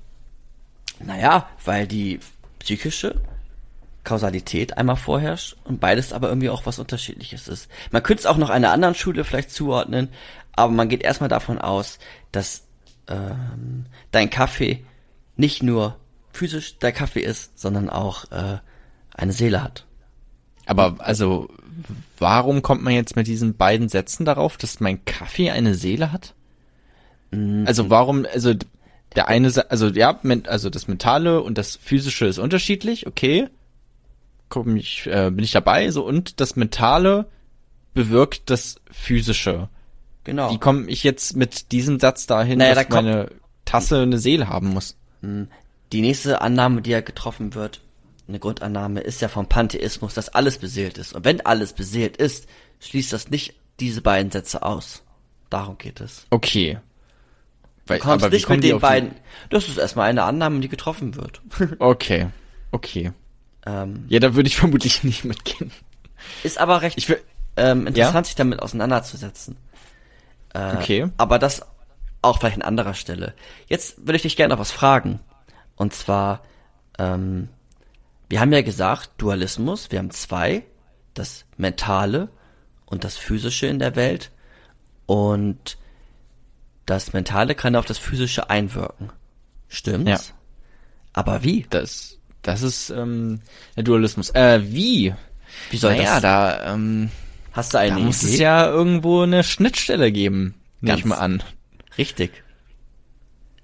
Naja, weil die psychische Kausalität einmal vorherrscht und beides aber irgendwie auch was Unterschiedliches ist. Man könnte es auch noch einer anderen Schule vielleicht zuordnen, aber man geht erstmal davon aus, dass ähm, dein Kaffee nicht nur physisch der Kaffee ist, sondern auch äh, eine Seele hat. Aber also, warum kommt man jetzt mit diesen beiden Sätzen darauf, dass mein Kaffee eine Seele hat? Also warum, also der eine, also ja, also das Mentale und das Physische ist unterschiedlich, okay. Komm ich, äh, bin ich dabei, so und das Mentale bewirkt das Physische. Genau. Wie komme ich jetzt mit diesem Satz dahin, Naja, dass da meine Tasse eine Seele haben muss? Die nächste Annahme, die ja getroffen wird, eine Grundannahme, ist ja vom Pantheismus, dass alles beseelt ist. Und wenn alles beseelt ist, schließt das nicht diese beiden Sätze aus. Darum geht es. Okay. Weil, Du kommst nicht mit den die- beiden. Das ist erstmal eine Annahme, die getroffen wird. *laughs* Okay. Okay. ähm, Ja, da würde ich *laughs* vermutlich nicht mitgehen. ist aber recht Ich will, ähm, interessant, Ja? sich damit auseinanderzusetzen. Äh, Okay. Aber das auch vielleicht an anderer Stelle. Jetzt würde ich dich gerne noch was fragen. Und zwar, ähm, wir haben ja gesagt, Dualismus, wir haben zwei, das Mentale und das Physische in der Welt. Und das Mentale kann auf das Physische einwirken. Stimmt's? Ja. Aber wie? Das, das ist ähm, der Dualismus. Äh, wie? Wie soll naja, das? da, ähm, Hast du eine da muss Idee? es ja irgendwo eine Schnittstelle geben. Nehme ich mal an. Richtig.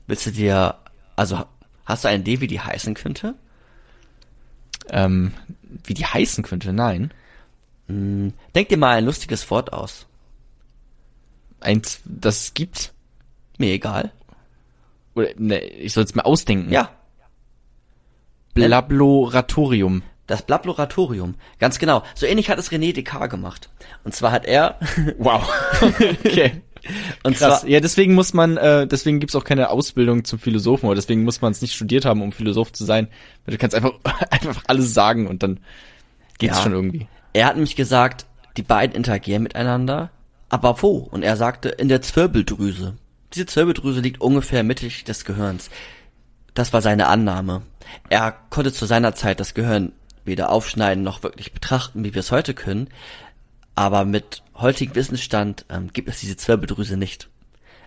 Willst du dir, also hast du eine Idee, wie die heißen könnte? Ähm, wie die heißen könnte, nein. Denk dir mal ein lustiges Wort aus. Eins, das es gibt. Mir egal. Oder, ne, ich soll es mir ausdenken. Ja, Blabloratorium. das Blablatorium. Ganz genau. So ähnlich hat es René Descartes gemacht. Und zwar hat er, *laughs* Wow. *laughs* okay. *laughs* und Krass. zwar, Ja, deswegen muss man, äh, deswegen gibt's auch keine Ausbildung zum Philosophen, oder deswegen muss man es nicht studiert haben, um Philosoph zu sein. Du kannst einfach, *laughs* einfach alles sagen und dann geht's Ja. schon irgendwie. er hat nämlich gesagt, die beiden interagieren miteinander. Aber wo? Und er sagte, in der Zwirbeldrüse. Diese Zwirbeldrüse liegt ungefähr mittig des Gehirns. Das war seine Annahme. Er konnte zu seiner Zeit das Gehirn weder aufschneiden noch wirklich betrachten, wie wir es heute können. Aber mit heutigem Wissensstand ähm, gibt es diese Zwirbeldrüse nicht.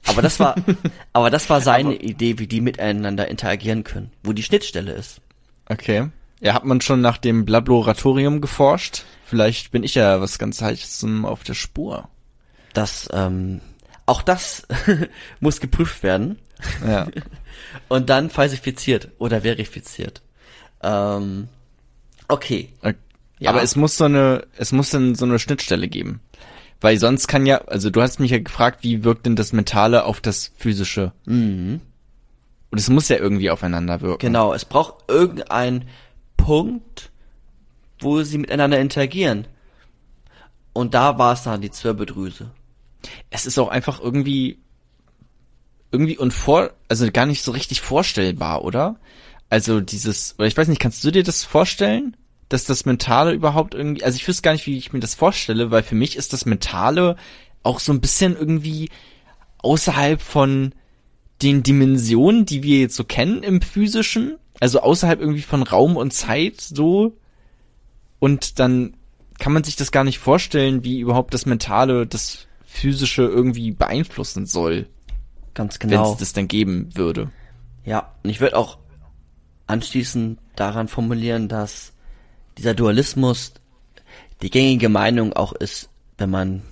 Aber das war, *laughs* aber das war seine Idee, wie die miteinander interagieren können, wo die Schnittstelle ist. Okay. Ja, hat man schon nach dem Blabloratorium geforscht? Vielleicht bin ich ja was ganz Heißes auf der Spur. Das, ähm, auch das *laughs* muss geprüft werden Ja. *laughs* und dann falsifiziert oder verifiziert. Ähm, okay. Okay. Ja. Aber es muss so eine, es muss dann so eine Schnittstelle geben. Weil sonst kann ja, also du hast mich ja gefragt, wie wirkt denn das Mentale auf das Physische? Mhm. Und es muss ja irgendwie aufeinander wirken. Genau, es braucht irgendeinen Punkt, wo sie miteinander interagieren. Und da war es dann die Zwirbeldrüse. Es ist auch einfach irgendwie, irgendwie unvor, also gar nicht so richtig vorstellbar, oder? Also dieses, oder ich weiß nicht, kannst du dir das vorstellen? Dass das Mentale überhaupt irgendwie, also ich wüsste gar nicht, wie ich mir das vorstelle, weil für mich ist das Mentale auch so ein bisschen irgendwie außerhalb von den Dimensionen, die wir jetzt so kennen im Physischen, also außerhalb irgendwie von Raum und Zeit so. Und dann kann man sich das gar nicht vorstellen, wie überhaupt das Mentale das Physische irgendwie beeinflussen soll, Ganz wenn genau. es das dann geben würde. Ja, und ich würde auch anschließend daran formulieren, dass dieser Dualismus die gängige Meinung auch ist, wenn man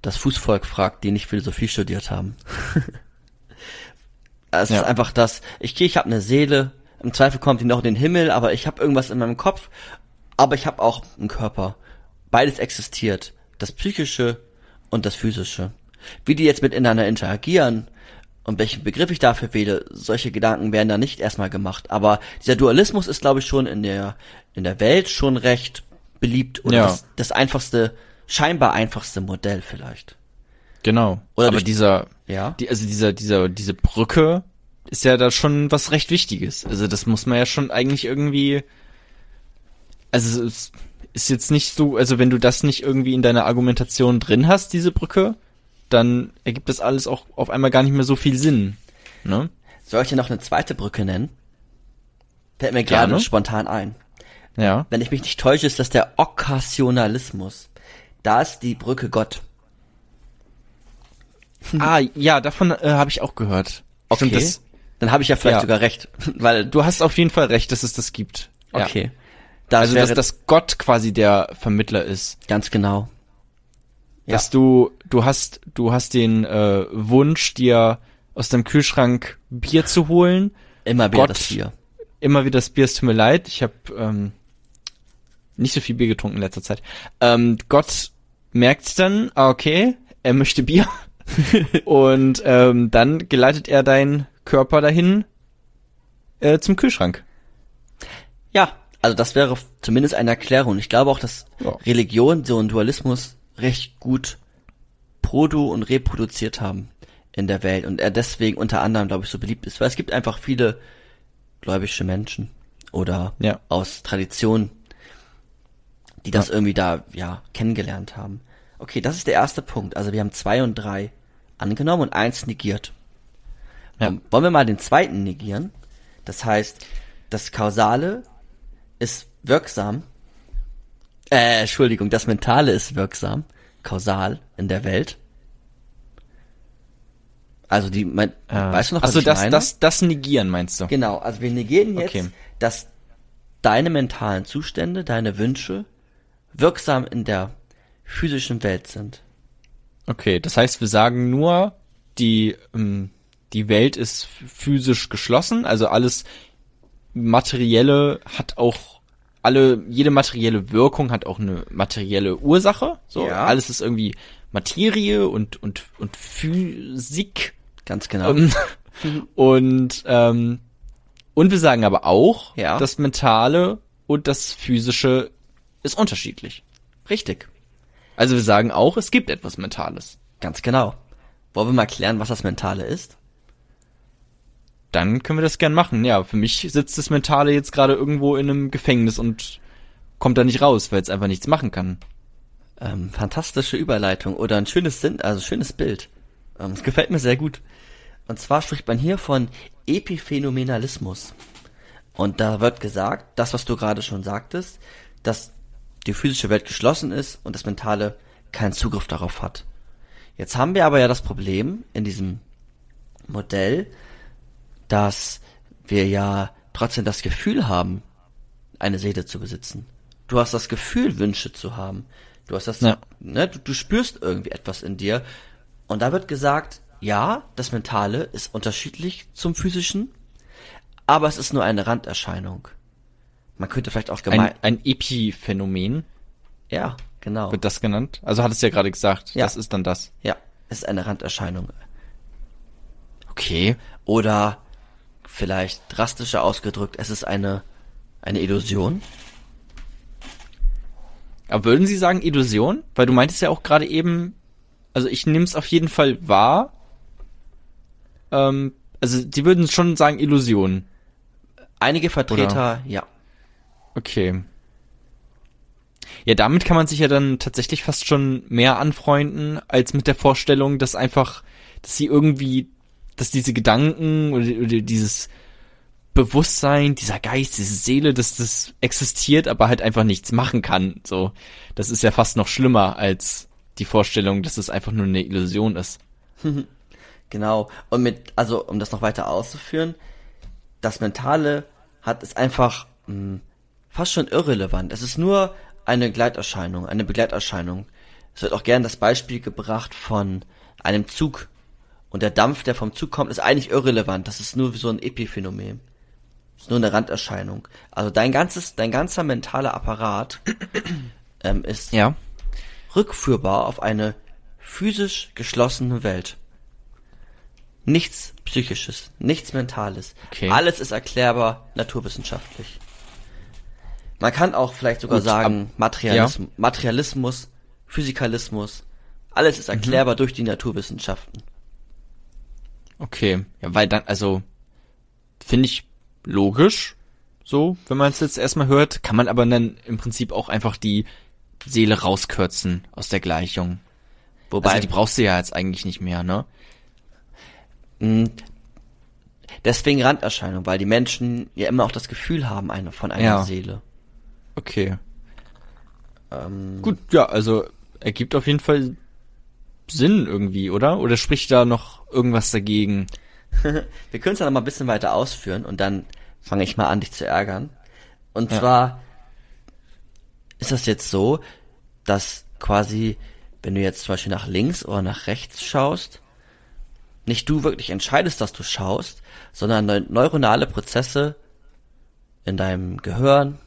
das Fußvolk fragt, die nicht Philosophie studiert haben. *laughs* es Ja. ist einfach das, ich gehe, ich habe eine Seele, im Zweifel kommt die noch in den Himmel, aber ich habe irgendwas in meinem Kopf, aber ich habe auch einen Körper. Beides existiert, das Psychische und das Physische. Wie die jetzt miteinander interagieren und welchen Begriff ich dafür wähle, solche Gedanken werden da nicht erstmal gemacht. Aber dieser Dualismus ist, glaube ich, schon in der, in der Welt schon recht beliebt oder Ja. das, das einfachste, scheinbar einfachste Modell vielleicht. Genau. Oder Aber durch- dieser, Ja. die, also dieser, dieser, diese Brücke ist ja da schon was recht Wichtiges. Also das muss man ja schon eigentlich irgendwie, also es ist jetzt nicht so, also wenn du das nicht irgendwie in deiner Argumentation drin hast, diese Brücke, dann ergibt das alles auch auf einmal gar nicht mehr so viel Sinn. Ne? Soll ich dir noch eine zweite Brücke nennen? Fällt mir gerade Gerne. spontan ein. Ja. Wenn ich mich nicht täusche, ist das der Okkasionalismus. Da ist die Brücke Gott. *laughs* Ah, ja, davon äh, habe ich auch gehört. Stimmt, das, Dann habe ich ja vielleicht Ja. sogar recht, *laughs* weil du hast auf jeden Fall recht, dass es das gibt. Ja. okay. Das Also, dass, dass Gott quasi der Vermittler ist. ganz genau. Ja. Dass du, du hast, du hast den äh, Wunsch, dir aus deinem Kühlschrank Bier zu holen. Immer wieder Gott. das Bier. Immer wieder das Bier, es tut mir leid. Ich habe ähm, nicht so viel Bier getrunken in letzter Zeit. Ähm, Gott merkt dann, ah, okay, er möchte Bier. *laughs* Und ähm, dann geleitet er deinen Körper dahin äh, zum Kühlschrank. Ja, also das wäre zumindest eine Erklärung. Ich glaube auch, dass Ja. Religion so einen Dualismus recht gut produ und reproduziert haben in der Welt und er deswegen unter anderem, glaube ich, so beliebt ist. Weil es gibt einfach viele gläubische Menschen oder Ja. aus Tradition, die das irgendwie da, ja, kennengelernt haben. Okay, das ist der erste Punkt. Also wir haben zwei und drei angenommen und eins negiert. Ja. Wollen wir mal den zweiten negieren? Das heißt, das Kausale ist wirksam. Äh, Entschuldigung, das Mentale ist wirksam, kausal in der Welt. Also die, mein, Äh, weißt du noch, was achso, ich das, meine? das, das negieren meinst du? Genau, also wir negieren jetzt, Okay. dass deine mentalen Zustände, deine Wünsche wirksam in der physischen Welt sind. Okay, das heißt, wir sagen nur, die, ähm, die Welt ist physisch geschlossen, also alles Materielle hat auch, alle, jede materielle Wirkung hat auch eine materielle Ursache. So, Ja. alles ist irgendwie Materie und, und, und Physik. Ganz genau. Ähm, *laughs* und, ähm, und wir sagen aber auch, Ja. das Mentale und das Physische ist unterschiedlich. Richtig. Also wir sagen auch, es gibt etwas Mentales. Ganz genau. Wollen wir mal klären, was das Mentale ist? Dann können wir das gern machen. Ja, für mich sitzt das Mentale jetzt gerade irgendwo in einem Gefängnis und kommt da nicht raus, weil es einfach nichts machen kann. Ähm, fantastische Überleitung oder ein schönes Sinn, also schönes Bild. Ähm, gefällt mir sehr gut. Und zwar spricht man hier von Epiphänomenalismus. Und da wird gesagt, das, was du gerade schon sagtest, dass die physische Welt geschlossen ist und das Mentale keinen Zugriff darauf hat. Jetzt haben wir aber ja das Problem in diesem Modell, dass wir ja trotzdem das Gefühl haben, eine Seele zu besitzen. Du hast das Gefühl, Wünsche zu haben. Du hast das, Ja. ne, du, du spürst irgendwie etwas in dir. Und da wird gesagt, ja, das Mentale ist unterschiedlich zum Physischen, aber es ist nur eine Randerscheinung. Man könnte vielleicht auch gemein, Ein, ein Epiphänomen ja, genau. wird das genannt. Also hat es ja gerade gesagt, Ja. das ist dann das. Ja, es ist eine Randerscheinung. Okay. Oder vielleicht drastischer ausgedrückt, es ist eine, eine Illusion. Aber würden Sie sagen Illusion? Weil du meintest ja auch gerade eben, also ich nehme es auf jeden Fall wahr. Ähm, also Sie würden schon sagen Illusion. Einige Vertreter, ja. Okay. Ja, damit kann man sich ja dann tatsächlich fast schon mehr anfreunden, als mit der Vorstellung, dass einfach, dass sie irgendwie, dass diese Gedanken oder, oder dieses Bewusstsein, dieser Geist, diese Seele, dass das existiert, aber halt einfach nichts machen kann. So, das ist ja fast noch schlimmer als die Vorstellung, dass es einfach nur eine Illusion ist. *laughs* Genau. Und mit, also um das noch weiter auszuführen, das Mentale hat ist einfach mh, fast schon irrelevant. Es ist nur eine Gleiterscheinung, eine Begleiterscheinung. Es wird auch gern das Beispiel gebracht von einem Zug. Und der Dampf, der vom Zug kommt, ist eigentlich irrelevant. Das ist nur so ein Epiphänomen. Das ist nur eine Randerscheinung. Also dein ganzes, dein ganzer mentaler Apparat *clears throat* ähm, ist Ja. rückführbar auf eine physisch geschlossene Welt. Nichts Psychisches, nichts Mentales. Okay. Alles ist erklärbar naturwissenschaftlich. Man kann auch vielleicht sogar Gut, sagen, ab- Materialismus, Materialismus, Physikalismus, alles Mhm. ist erklärbar durch die Naturwissenschaften. Okay. Ja, weil dann, also, finde ich logisch. So, wenn man es jetzt erstmal hört, kann man aber dann im Prinzip auch einfach die Seele rauskürzen aus der Gleichung. Wobei, also die brauchst du ja jetzt eigentlich nicht mehr, ne? mh, deswegen Randerscheinung, weil die Menschen ja immer auch das Gefühl haben eine, von einer Ja. Seele. Okay. Ähm, Gut, ja, also ergibt auf jeden Fall Sinn irgendwie, oder? Oder spricht da noch irgendwas dagegen? *laughs* Wir können es ja noch mal ein bisschen weiter ausführen und dann fange ich mal an, dich zu ärgern. Und Ja. zwar ist das jetzt so, dass quasi, wenn du jetzt zum Beispiel nach links oder nach rechts schaust, nicht du wirklich entscheidest, dass du schaust, sondern neu neuronale Prozesse in deinem Gehirn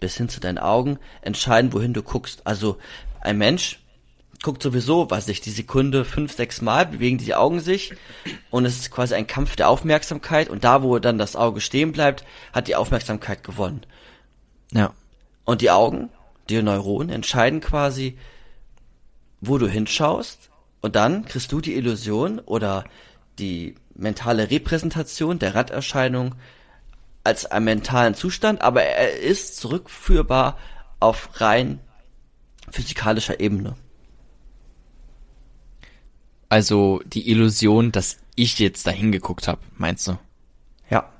bis hin zu deinen Augen entscheiden, wohin du guckst. Also ein Mensch guckt sowieso, weiß ich, die Sekunde fünf, sechs Mal bewegen die Augen sich und es ist quasi ein Kampf der Aufmerksamkeit und da, wo dann das Auge stehen bleibt, hat die Aufmerksamkeit gewonnen. Ja. Und die Augen, die Neuronen entscheiden quasi, wo du hinschaust und dann kriegst du die Illusion oder die mentale Repräsentation der Randerscheinung als einen mentalen Zustand, aber er ist zurückführbar auf rein physikalischer Ebene. Also die Illusion, dass ich jetzt da hingeguckt habe, meinst du? Ja.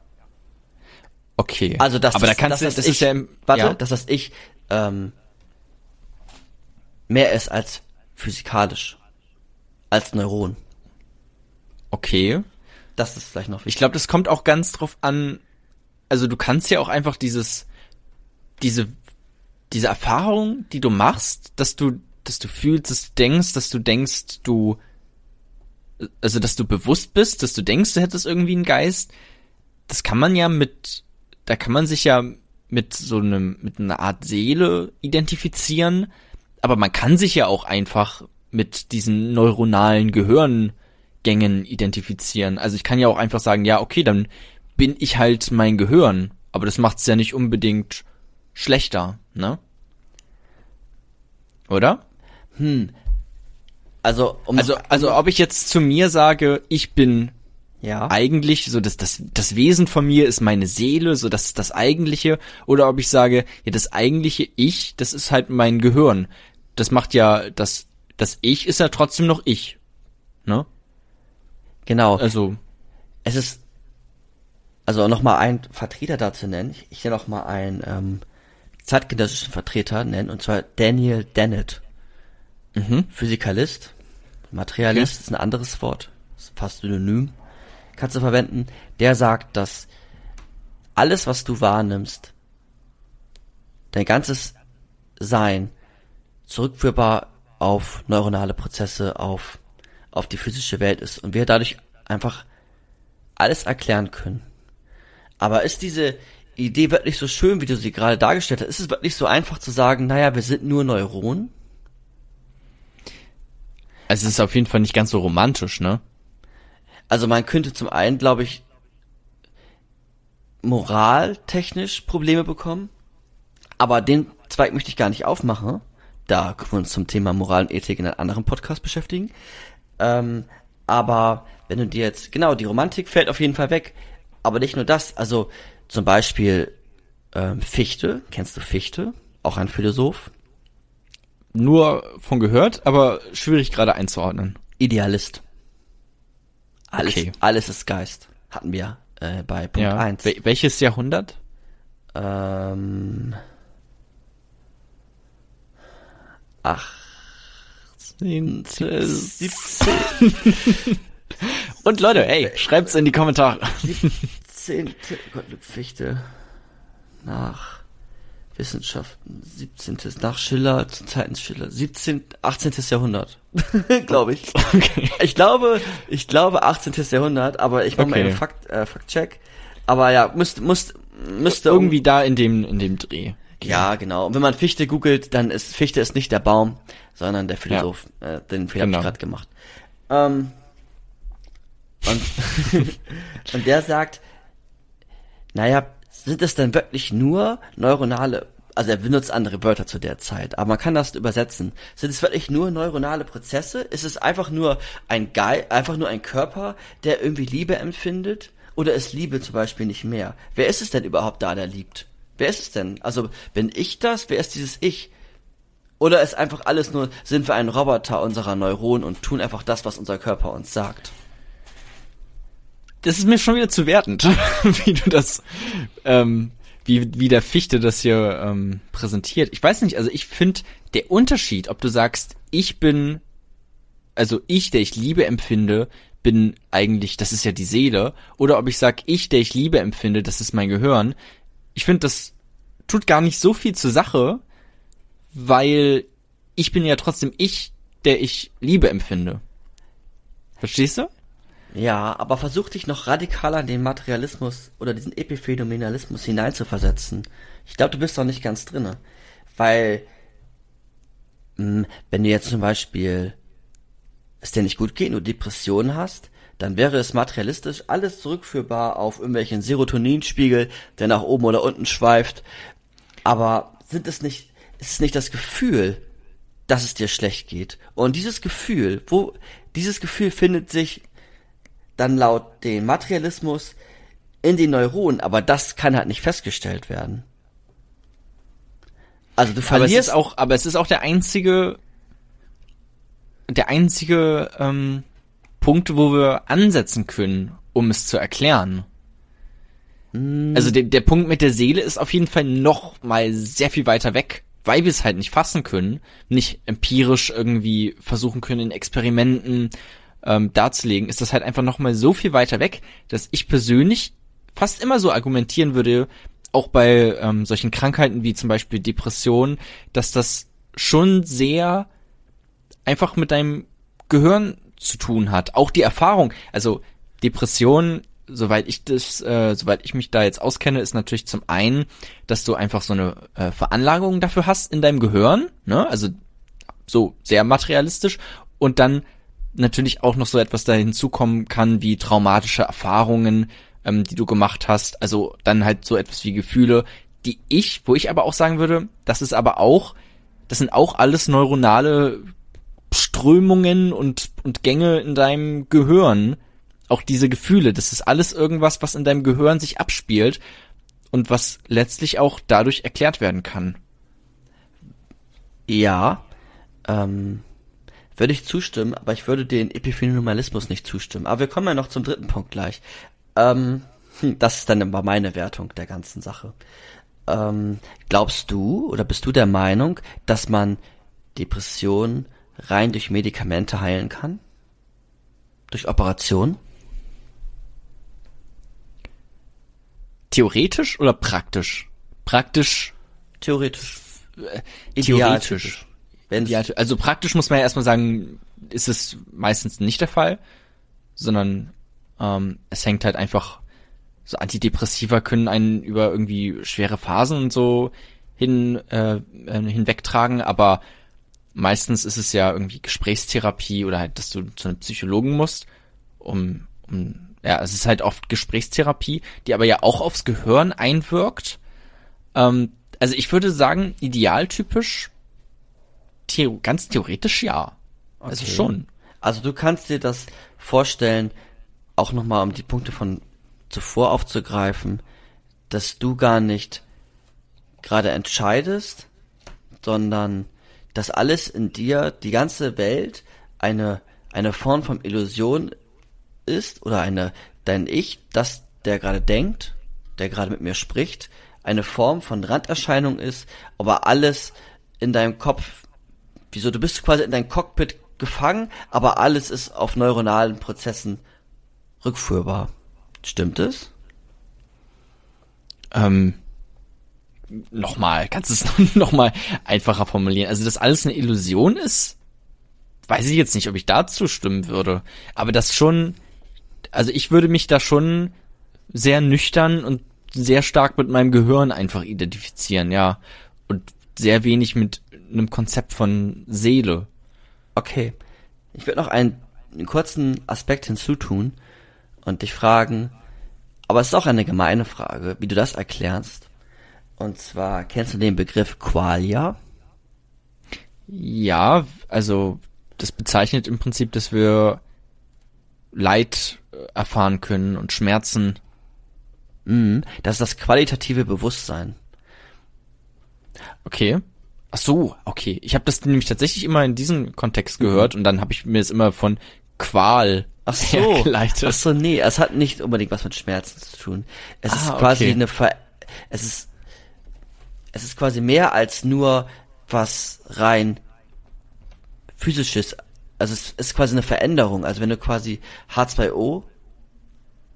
Okay. Also dass aber das, da kannst dass du, das ich, ist ja im, warte, ja. dass das ich ähm, mehr ist als physikalisch, als Neuron. okay. Das ist vielleicht noch Ich wichtig. glaube, das kommt auch ganz drauf an. Also du kannst ja auch einfach dieses, diese, diese Erfahrung, die du machst, dass du, dass du fühlst, dass du denkst, dass du denkst, du, also dass du bewusst bist, dass du denkst, du hättest irgendwie einen Geist. Das kann man ja mit, da kann man sich ja mit so einem, mit einer Art Seele identifizieren. Aber man kann sich ja auch einfach mit diesen neuronalen Gehirngängen identifizieren. Also ich kann ja auch einfach sagen, ja, okay, dann bin ich halt mein Gehirn. Aber das macht's ja nicht unbedingt schlechter, ne? Oder? Also, um Also, also ob ich jetzt zu mir sage, ich bin ja. eigentlich, so dass das, das Wesen von mir ist meine Seele, so das ist das eigentliche, oder ob ich sage, ja, das eigentliche Ich, das ist halt mein Gehirn. Das macht ja, das, das Ich ist ja trotzdem noch ich. Ne? Genau. Also, Es ist, also nochmal einen Vertreter dazu nennen. Ich, ich will noch mal einen ähm, zeitgenössischen Vertreter nennen, und zwar Daniel Dennett. mhm. Physikalist. Materialist Okay. ist ein anderes Wort. Fast synonym. Kannst du verwenden. Der sagt, dass alles, was du wahrnimmst, dein ganzes Sein zurückführbar auf neuronale Prozesse, auf, auf die physische Welt ist und wir dadurch einfach alles erklären können. Aber ist diese Idee wirklich so schön, wie du sie gerade dargestellt hast? Ist es wirklich so einfach zu sagen, naja, wir sind nur Neuronen? Also es ist auf jeden Fall nicht ganz so romantisch, ne? Also man könnte zum einen, glaube ich, moraltechnisch Probleme bekommen. Aber den Zweig möchte ich gar nicht aufmachen. Da können wir uns zum Thema Moral und Ethik in einem anderen Podcast beschäftigen. Ähm, aber wenn du dir jetzt, genau, die Romantik fällt auf jeden Fall weg. Aber nicht nur das, also zum Beispiel ähm, Fichte, kennst du Fichte? Auch ein Philosoph. Nur von gehört, aber schwierig gerade einzuordnen. Idealist. Alles, Okay. alles ist Geist. Hatten wir äh, bei Punkt ja. 1. Wel welches Jahrhundert? Ähm, ach, 17. *laughs* Und Leute, ey, schreibt's in die Kommentare. 17. Gottlieb Fichte nach Wissenschaften, 17. nach Schiller, zu Zeiten Schiller, 17. 18. Jahrhundert, *laughs* glaube ich. Okay. Ich glaube, ich glaube 18. Jahrhundert, aber ich mache mal Okay. einen Fakt, äh, Faktcheck. Aber ja, müsste, müsste, müsste Irgendwie da in dem, in dem Dreh. Ja, genau. Und wenn man Fichte googelt, dann ist Fichte ist nicht der Baum, sondern der Philosoph. Äh, den Fehler Genau. hab ich gerade gemacht. Ähm, und, *laughs* und der sagt, naja, sind es denn wirklich nur neuronale, also er benutzt andere Wörter zu der Zeit, aber man kann das übersetzen. Sind es wirklich nur neuronale Prozesse? Ist es einfach nur ein Geist, einfach nur ein Körper, der irgendwie Liebe empfindet Oder ist Liebe zum Beispiel nicht mehr? Wer ist es denn überhaupt da, der liebt? Wer ist es denn? Also, bin ich das? Wer ist dieses Ich? Oder ist einfach alles nur, sind wir ein Roboter unserer Neuronen und tun einfach das, was unser Körper uns sagt? Das ist mir schon wieder zu wertend, *laughs* wie du das, ähm, wie, wie der Fichte das hier ähm, präsentiert. Ich weiß nicht, also ich finde der Unterschied, ob du sagst, ich bin, also ich, der ich Liebe empfinde, bin eigentlich, das ist ja die Seele, oder ob ich sag, ich, der ich Liebe empfinde, das ist mein Gehirn. Ich finde, das tut gar nicht so viel zur Sache, weil ich bin ja trotzdem ich, der ich Liebe empfinde. Verstehst du? Ja, aber versuch dich noch radikaler in den Materialismus oder diesen Epiphänomenalismus hineinzuversetzen. Ich glaube, du bist doch nicht ganz drinne. Weil, mh, hm, wenn du jetzt zum Beispiel es dir nicht gut geht und du Depressionen hast, dann wäre es materialistisch alles zurückführbar auf irgendwelchen Serotoninspiegel, der nach oben oder unten schweift. Aber sind es nicht, ist es nicht das Gefühl, dass es dir schlecht geht? Und dieses Gefühl, wo, dieses Gefühl findet sich dann laut dem Materialismus in den Neuronen, aber das kann halt nicht festgestellt werden. Also du verlierst aber es ist auch, aber es ist auch der einzige, der einzige ähm, Punkt, wo wir ansetzen können, um es zu erklären. Mm. Also der, der Punkt mit der Seele ist auf jeden Fall noch mal sehr viel weiter weg, weil wir es halt nicht fassen können, nicht empirisch irgendwie versuchen können in Experimenten ähm, darzulegen, ist das halt einfach nochmal so viel weiter weg, dass ich persönlich fast immer so argumentieren würde, auch bei ähm, solchen Krankheiten wie zum Beispiel Depression, dass das schon sehr einfach mit deinem Gehirn zu tun hat. Auch die Erfahrung, also Depression, soweit ich das, äh, soweit ich mich da jetzt auskenne, ist natürlich zum einen, dass du einfach so eine äh, Veranlagung dafür hast in deinem Gehirn, ne? Also so sehr materialistisch und dann natürlich auch noch so etwas da hinzukommen kann wie traumatische Erfahrungen, ähm, die du gemacht hast. Also dann halt so etwas wie Gefühle, die ich, wo ich aber auch sagen würde, das ist aber auch, das sind auch alles neuronale Strömungen und, und Gänge in deinem Gehirn. Auch diese Gefühle, das ist alles irgendwas, was in deinem Gehirn sich abspielt und was letztlich auch dadurch erklärt werden kann. Ja, ähm, würde ich zustimmen, aber ich würde den Epiphenomenalismus nicht zustimmen. Aber wir kommen ja noch zum dritten Punkt gleich. Ähm, hm, das ist dann aber meine Wertung der ganzen Sache. Ähm, glaubst du oder bist du der Meinung, dass man Depressionen rein durch Medikamente heilen kann? Durch Operation? Theoretisch oder praktisch? Praktisch. Theoretisch. Äh, theoretisch. Wenn's ja, also praktisch muss man ja erstmal sagen, ist es meistens nicht der Fall, sondern ähm, es hängt halt einfach, so Antidepressiva können einen über irgendwie schwere Phasen und so hin äh, äh, hinwegtragen, aber meistens ist es ja irgendwie Gesprächstherapie oder halt, dass du zu einem Psychologen musst, um, um ja, es ist halt oft Gesprächstherapie, die aber ja auch aufs Gehirn einwirkt. Ähm, also ich würde sagen, idealtypisch The ganz theoretisch ja. Also okay. Also schon. Also du kannst dir das vorstellen, auch nochmal um die Punkte von zuvor aufzugreifen, dass du gar nicht gerade entscheidest, sondern dass alles in dir, die ganze Welt, eine, eine Form von Illusion ist oder eine, dein Ich, das der gerade denkt, der gerade mit mir spricht, eine Form von Randerscheinung ist, aber alles in deinem Kopf Wieso? Du bist quasi in dein Cockpit gefangen, aber alles ist auf neuronalen Prozessen rückführbar. Stimmt es? Ähm, nochmal, kannst du es *laughs* nochmal einfacher formulieren? Also, dass alles eine Illusion ist, weiß ich jetzt nicht, ob ich dazu stimmen würde. Aber das schon, also ich würde mich da schon sehr nüchtern und sehr stark mit meinem Gehirn einfach identifizieren, ja. Und sehr wenig mit einem Konzept von Seele. Okay. Ich würde noch einen, einen kurzen Aspekt hinzutun und dich fragen, aber es ist auch eine gemeine Frage, wie du das erklärst. Und zwar, kennst du den Begriff Qualia? Ja, also das bezeichnet im Prinzip, dass wir Leid äh, erfahren können und Schmerzen Mhm. Das ist das qualitative Bewusstsein. Okay. Ach so, okay. Ich habe das nämlich tatsächlich immer in diesem Kontext gehört und dann habe ich mir das immer von Qual Ach so. hergeleitet. Ach so, nee, es hat nicht unbedingt was mit Schmerzen zu tun. Es Ah, ist quasi okay. eine Ver es ist es ist quasi mehr als nur was rein physisches. Also es ist quasi eine Veränderung. Also wenn du quasi H2O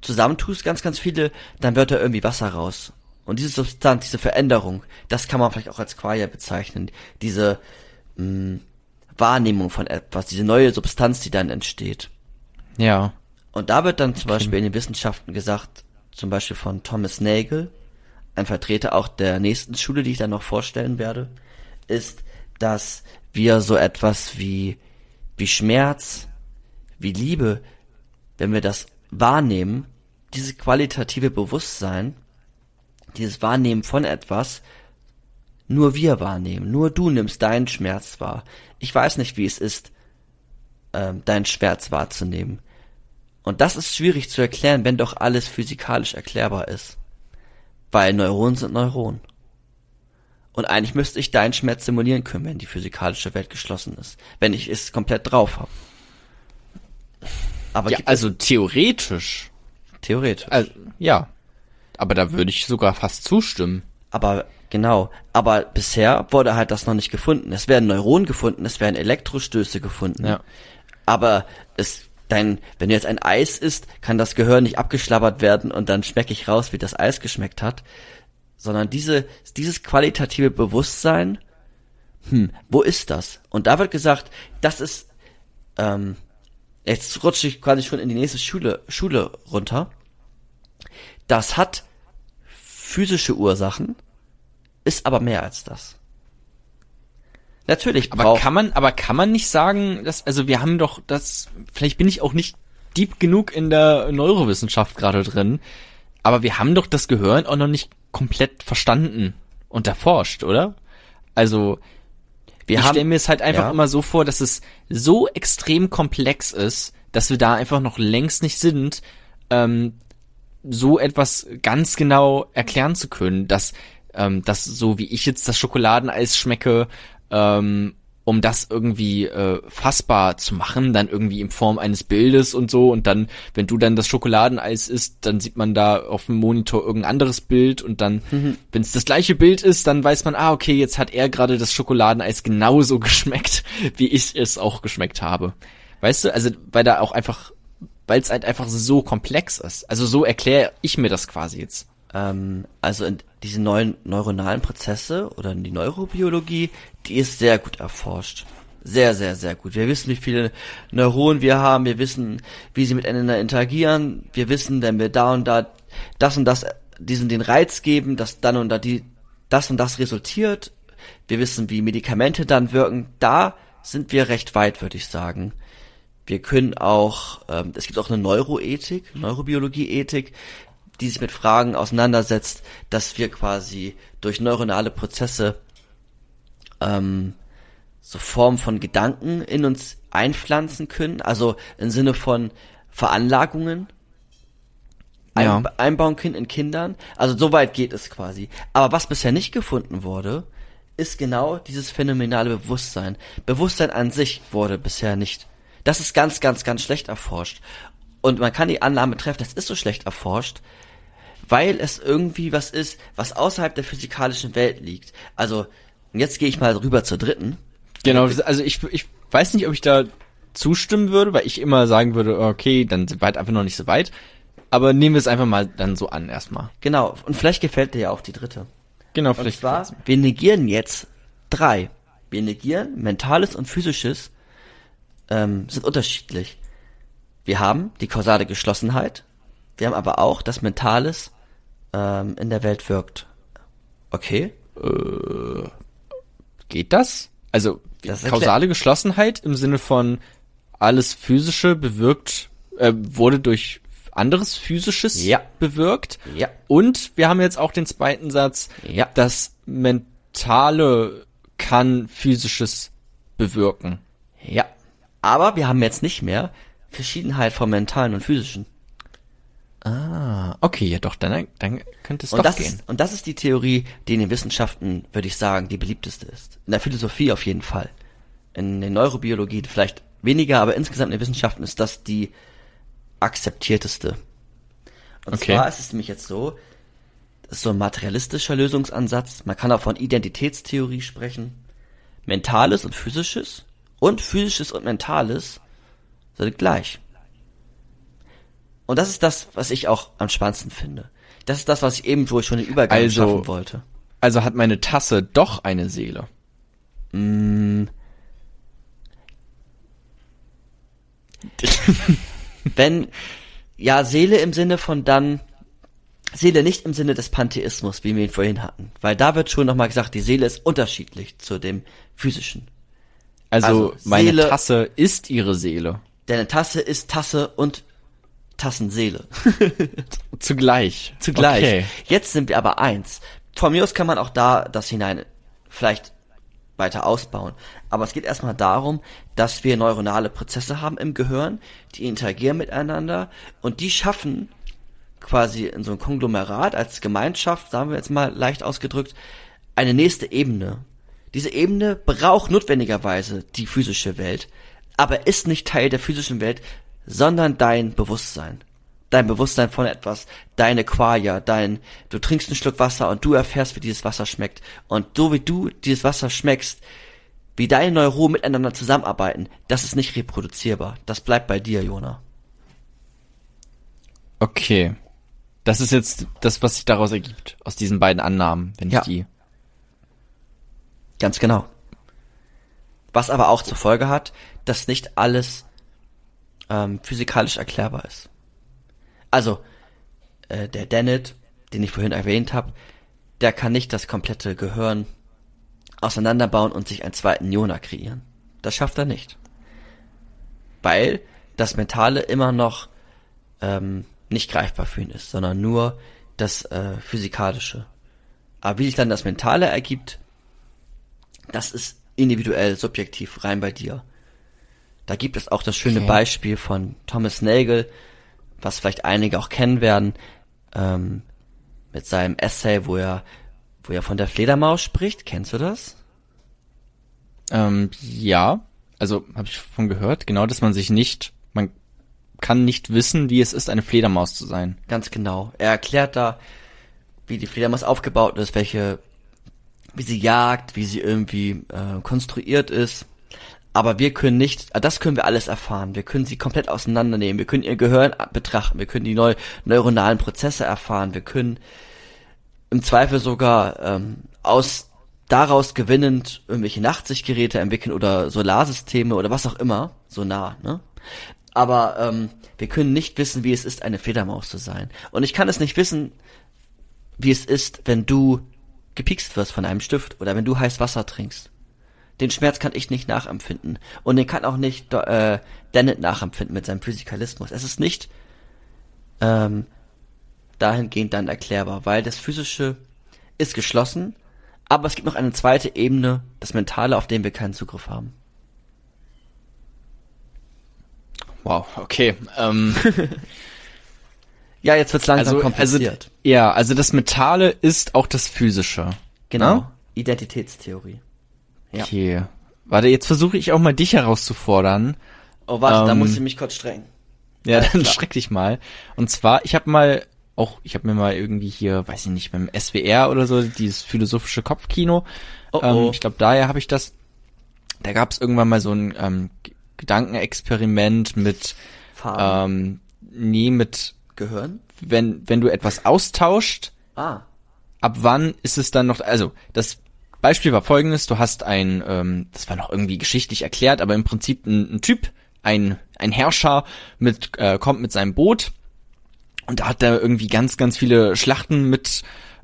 zusammentust, ganz, ganz viele, dann wird da irgendwie Wasser raus. Und diese Substanz, diese Veränderung, das kann man vielleicht auch als Qualia bezeichnen. Diese mh, Wahrnehmung von etwas, diese neue Substanz, die dann entsteht. ja. Und da wird dann zum Beispiel in den Wissenschaften gesagt, zum Beispiel von Thomas Nagel, ein Vertreter auch der nächsten Schule, die ich dann noch vorstellen werde, ist, dass wir so etwas wie, wie Schmerz, wie Liebe, wenn wir das wahrnehmen, dieses qualitative Bewusstsein, dieses Wahrnehmen von etwas, nur wir wahrnehmen, nur du nimmst deinen Schmerz wahr. Ich weiß nicht, wie es ist, ähm, deinen Schmerz wahrzunehmen. Und das ist schwierig zu erklären, wenn doch alles physikalisch erklärbar ist. Weil Neuronen sind Neuronen. Und eigentlich müsste ich deinen Schmerz simulieren können, wenn die physikalische Welt geschlossen ist. Wenn ich es komplett drauf habe. Aber Ja, also theoretisch. theoretisch. Also, ja. Aber da würde ich sogar fast zustimmen. Aber genau, aber bisher wurde halt das noch nicht gefunden. Es werden Neuronen gefunden, es werden Elektrostöße gefunden. Ja. Aber es dein, wenn du jetzt ein Eis isst, kann das Gehör nicht abgeschlabbert werden und dann schmecke ich raus, wie das Eis geschmeckt hat, sondern diese dieses qualitative Bewusstsein, hm, wo ist das? Und da wird gesagt, das ist ähm, jetzt rutsche ich quasi schon in die nächste Schule Schule runter. Das hat physische Ursachen, ist aber mehr als das. Natürlich Aber kann man, aber kann man nicht sagen, dass, also wir haben doch das, vielleicht bin ich auch nicht deep genug in der Neurowissenschaft gerade drin, aber wir haben doch das Gehirn auch noch nicht komplett verstanden und erforscht, oder? Also, wir ich haben stelle mir es halt einfach ja. immer so vor, dass es so extrem komplex ist, dass wir da einfach noch längst nicht sind, ähm, so etwas ganz genau erklären zu können, dass ähm, dass so wie ich jetzt das Schokoladeneis schmecke, ähm, um das irgendwie äh, fassbar zu machen, dann irgendwie in Form eines Bildes und so. Und dann, wenn du dann das Schokoladeneis isst, dann sieht man da auf dem Monitor irgendein anderes Bild. Und dann, wenn es das gleiche Bild ist, dann weiß man, ah, okay, jetzt hat er gerade das Schokoladeneis genauso *laughs* geschmeckt, wie ich es auch geschmeckt habe. Weißt du, also weil da auch einfach, weil es halt einfach so komplex ist. Also so erkläre ich mir das quasi jetzt. ähm, also diese neuen neuronalen Prozesse oder in die Neurobiologie, die ist sehr gut erforscht. Sehr, sehr, sehr gut. Wir wissen, wie viele Neuronen wir haben. Wir wissen, wie sie miteinander interagieren. Wir wissen, wenn wir da und da das und das, diesen den Reiz geben, dass dann und da die, das und das resultiert. Wir wissen, wie Medikamente dann wirken. Da sind wir recht weit, würde ich sagen. Wir können auch, ähm, es gibt auch eine Neuroethik, Neurobiologie-Ethik, die sich mit Fragen auseinandersetzt, dass wir quasi durch neuronale Prozesse ähm, so Formen von Gedanken in uns einpflanzen können, also im Sinne von Veranlagungen Ja. ein, einbauen können in Kindern. Also so weit geht es quasi. Aber was bisher nicht gefunden wurde, ist genau dieses phänomenale Bewusstsein. Bewusstsein an sich wurde bisher nicht. Das ist ganz, ganz, ganz schlecht erforscht. Und man kann die Annahme treffen, das ist so schlecht erforscht, weil es irgendwie was ist, was außerhalb der physikalischen Welt liegt. Also, jetzt gehe ich mal rüber zur dritten. Genau, also ich, ich weiß nicht, ob ich da zustimmen würde, weil ich immer sagen würde, okay, dann sind wir halt einfach noch nicht so weit. Aber nehmen wir es einfach mal dann so an erstmal. Genau, und vielleicht gefällt dir ja auch die dritte. Genau, Und vielleicht. zwar, wir negieren jetzt drei. Wir negieren mentales und physisches ähm, sind unterschiedlich. Wir haben die kausale Geschlossenheit, wir haben aber auch, dass Mentales ähm, in der Welt wirkt. Okay? Geht das? Also Das kausale Geschlossenheit im Sinne von alles physische bewirkt äh, wurde durch anderes physisches Ja. bewirkt. Ja. Und wir haben jetzt auch den zweiten Satz, Ja. das mentale kann physisches bewirken. Ja. Aber wir haben jetzt nicht mehr Verschiedenheit vom mentalen und physischen. Ah, okay, ja doch, dann, dann könnte es Und doch das, gehen. ist, und das ist die Theorie, die in den Wissenschaften, würde ich sagen, die beliebteste ist. In der Philosophie auf jeden Fall. In der Neurobiologie vielleicht weniger, aber insgesamt in den Wissenschaften ist das die akzeptierteste. Und Okay. zwar ist es nämlich jetzt so, das ist so ein materialistischer Lösungsansatz. Man kann auch von Identitätstheorie sprechen. Mentales und physisches und physisches und mentales sind gleich. Und das ist das, was ich auch am spannendsten finde. Das ist das, was ich eben, wo ich schon den Übergang Also- schaffen wollte. Also hat meine Tasse doch eine Seele. *laughs* Wenn, ja, Seele im Sinne von dann, Seele nicht im Sinne des Pantheismus, wie wir ihn vorhin hatten. Weil da wird schon nochmal gesagt, die Seele ist unterschiedlich zu dem physischen. Also, Also, meine Seele- Tasse ist ihre Seele. Denn eine Tasse ist Tasse und Tassenseele. *laughs* Zugleich. Zugleich. Okay. Jetzt sind wir aber eins. Von mir aus kann man auch da das hinein vielleicht weiter ausbauen. Aber es geht erstmal darum, dass wir neuronale Prozesse haben im Gehirn, die interagieren miteinander und die schaffen quasi in so einem Konglomerat als Gemeinschaft, sagen wir jetzt mal leicht ausgedrückt, eine nächste Ebene. Diese Ebene braucht notwendigerweise die physische Welt, aber ist nicht Teil der physischen Welt, sondern dein Bewusstsein. Dein Bewusstsein von etwas, deine Qualia, dein, du trinkst einen Schluck Wasser und du erfährst, wie dieses Wasser schmeckt. Und so wie du dieses Wasser schmeckst, wie deine Neuronen miteinander zusammenarbeiten, das ist nicht reproduzierbar. Das bleibt bei dir, Jona. Okay. Das ist jetzt das, was sich daraus ergibt, aus diesen beiden Annahmen, wenn Ja. ich die. Ganz genau. Was aber auch zur Folge hat, dass nicht alles ähm, physikalisch erklärbar ist. Also, äh, der Dennett, den ich vorhin erwähnt habe, der kann nicht das komplette Gehirn auseinanderbauen und sich einen zweiten Jona kreieren. Das schafft er nicht. Weil das Mentale immer noch ähm, nicht greifbar für ihn ist, sondern nur das äh, Physikalische. Aber wie sich dann das Mentale ergibt, das ist individuell, subjektiv, rein bei dir. Da gibt es auch das schöne Okay. Beispiel von Thomas Nagel, was vielleicht einige auch kennen werden, ähm, mit seinem Essay, wo er, wo er von der Fledermaus spricht. Kennst du das? Ähm, ja, also habe ich von gehört, genau, dass man sich nicht, man kann nicht wissen, wie es ist, eine Fledermaus zu sein. Ganz genau. Er erklärt da, wie die Fledermaus aufgebaut ist, welche, wie sie jagt, wie sie irgendwie äh, konstruiert ist. Aber wir können nicht, äh, das können wir alles erfahren. Wir können sie komplett auseinandernehmen. Wir können ihr Gehirn betrachten. Wir können die neu, neuronalen Prozesse erfahren. Wir können im Zweifel sogar ähm, aus daraus gewinnend irgendwelche Nachtsichtgeräte entwickeln oder Solarsysteme oder was auch immer. So nah, ne? Aber ähm, wir können nicht wissen, wie es ist, eine Fledermaus zu sein. Und ich kann es nicht wissen, wie es ist, wenn du gepikst wirst von einem Stift oder wenn du heiß Wasser trinkst. Den Schmerz kann ich nicht nachempfinden. Und den kann auch nicht äh, Dennett nachempfinden mit seinem Physikalismus. Es ist nicht ähm, dahingehend dann erklärbar, weil das Physische ist geschlossen, aber es gibt noch eine zweite Ebene, das Mentale, auf dem wir keinen Zugriff haben. Wow, okay. Ähm, *laughs* Ja, jetzt wird's langsam also, also, kompliziert. ja, also das Mentale ist auch das Physische. genau. ne? Identitätstheorie. Ja. Okay. Warte, jetzt versuche ich auch mal dich herauszufordern. Oh, warte, da Ähm, muss ich mich kurz strengen. Ja, Alles dann klar. schreck dich mal. Und zwar, ich habe mal auch, ich habe mir mal irgendwie hier, weiß ich nicht, beim SWR oder so, dieses philosophische Kopfkino. Oh, ähm, oh. Ich glaube, daher habe ich das. Da gab es irgendwann mal so ein ähm, Gedankenexperiment mit, Farben. ähm, nee, mit, Gehirn? wenn wenn du etwas austauscht, Ah. ab wann ist es dann noch, also das Beispiel war folgendes, du hast ein, ähm, das war noch irgendwie geschichtlich erklärt, aber im Prinzip ein, ein Typ, ein, ein Herrscher mit, äh, kommt mit seinem Boot und da hat er irgendwie ganz, ganz viele Schlachten mit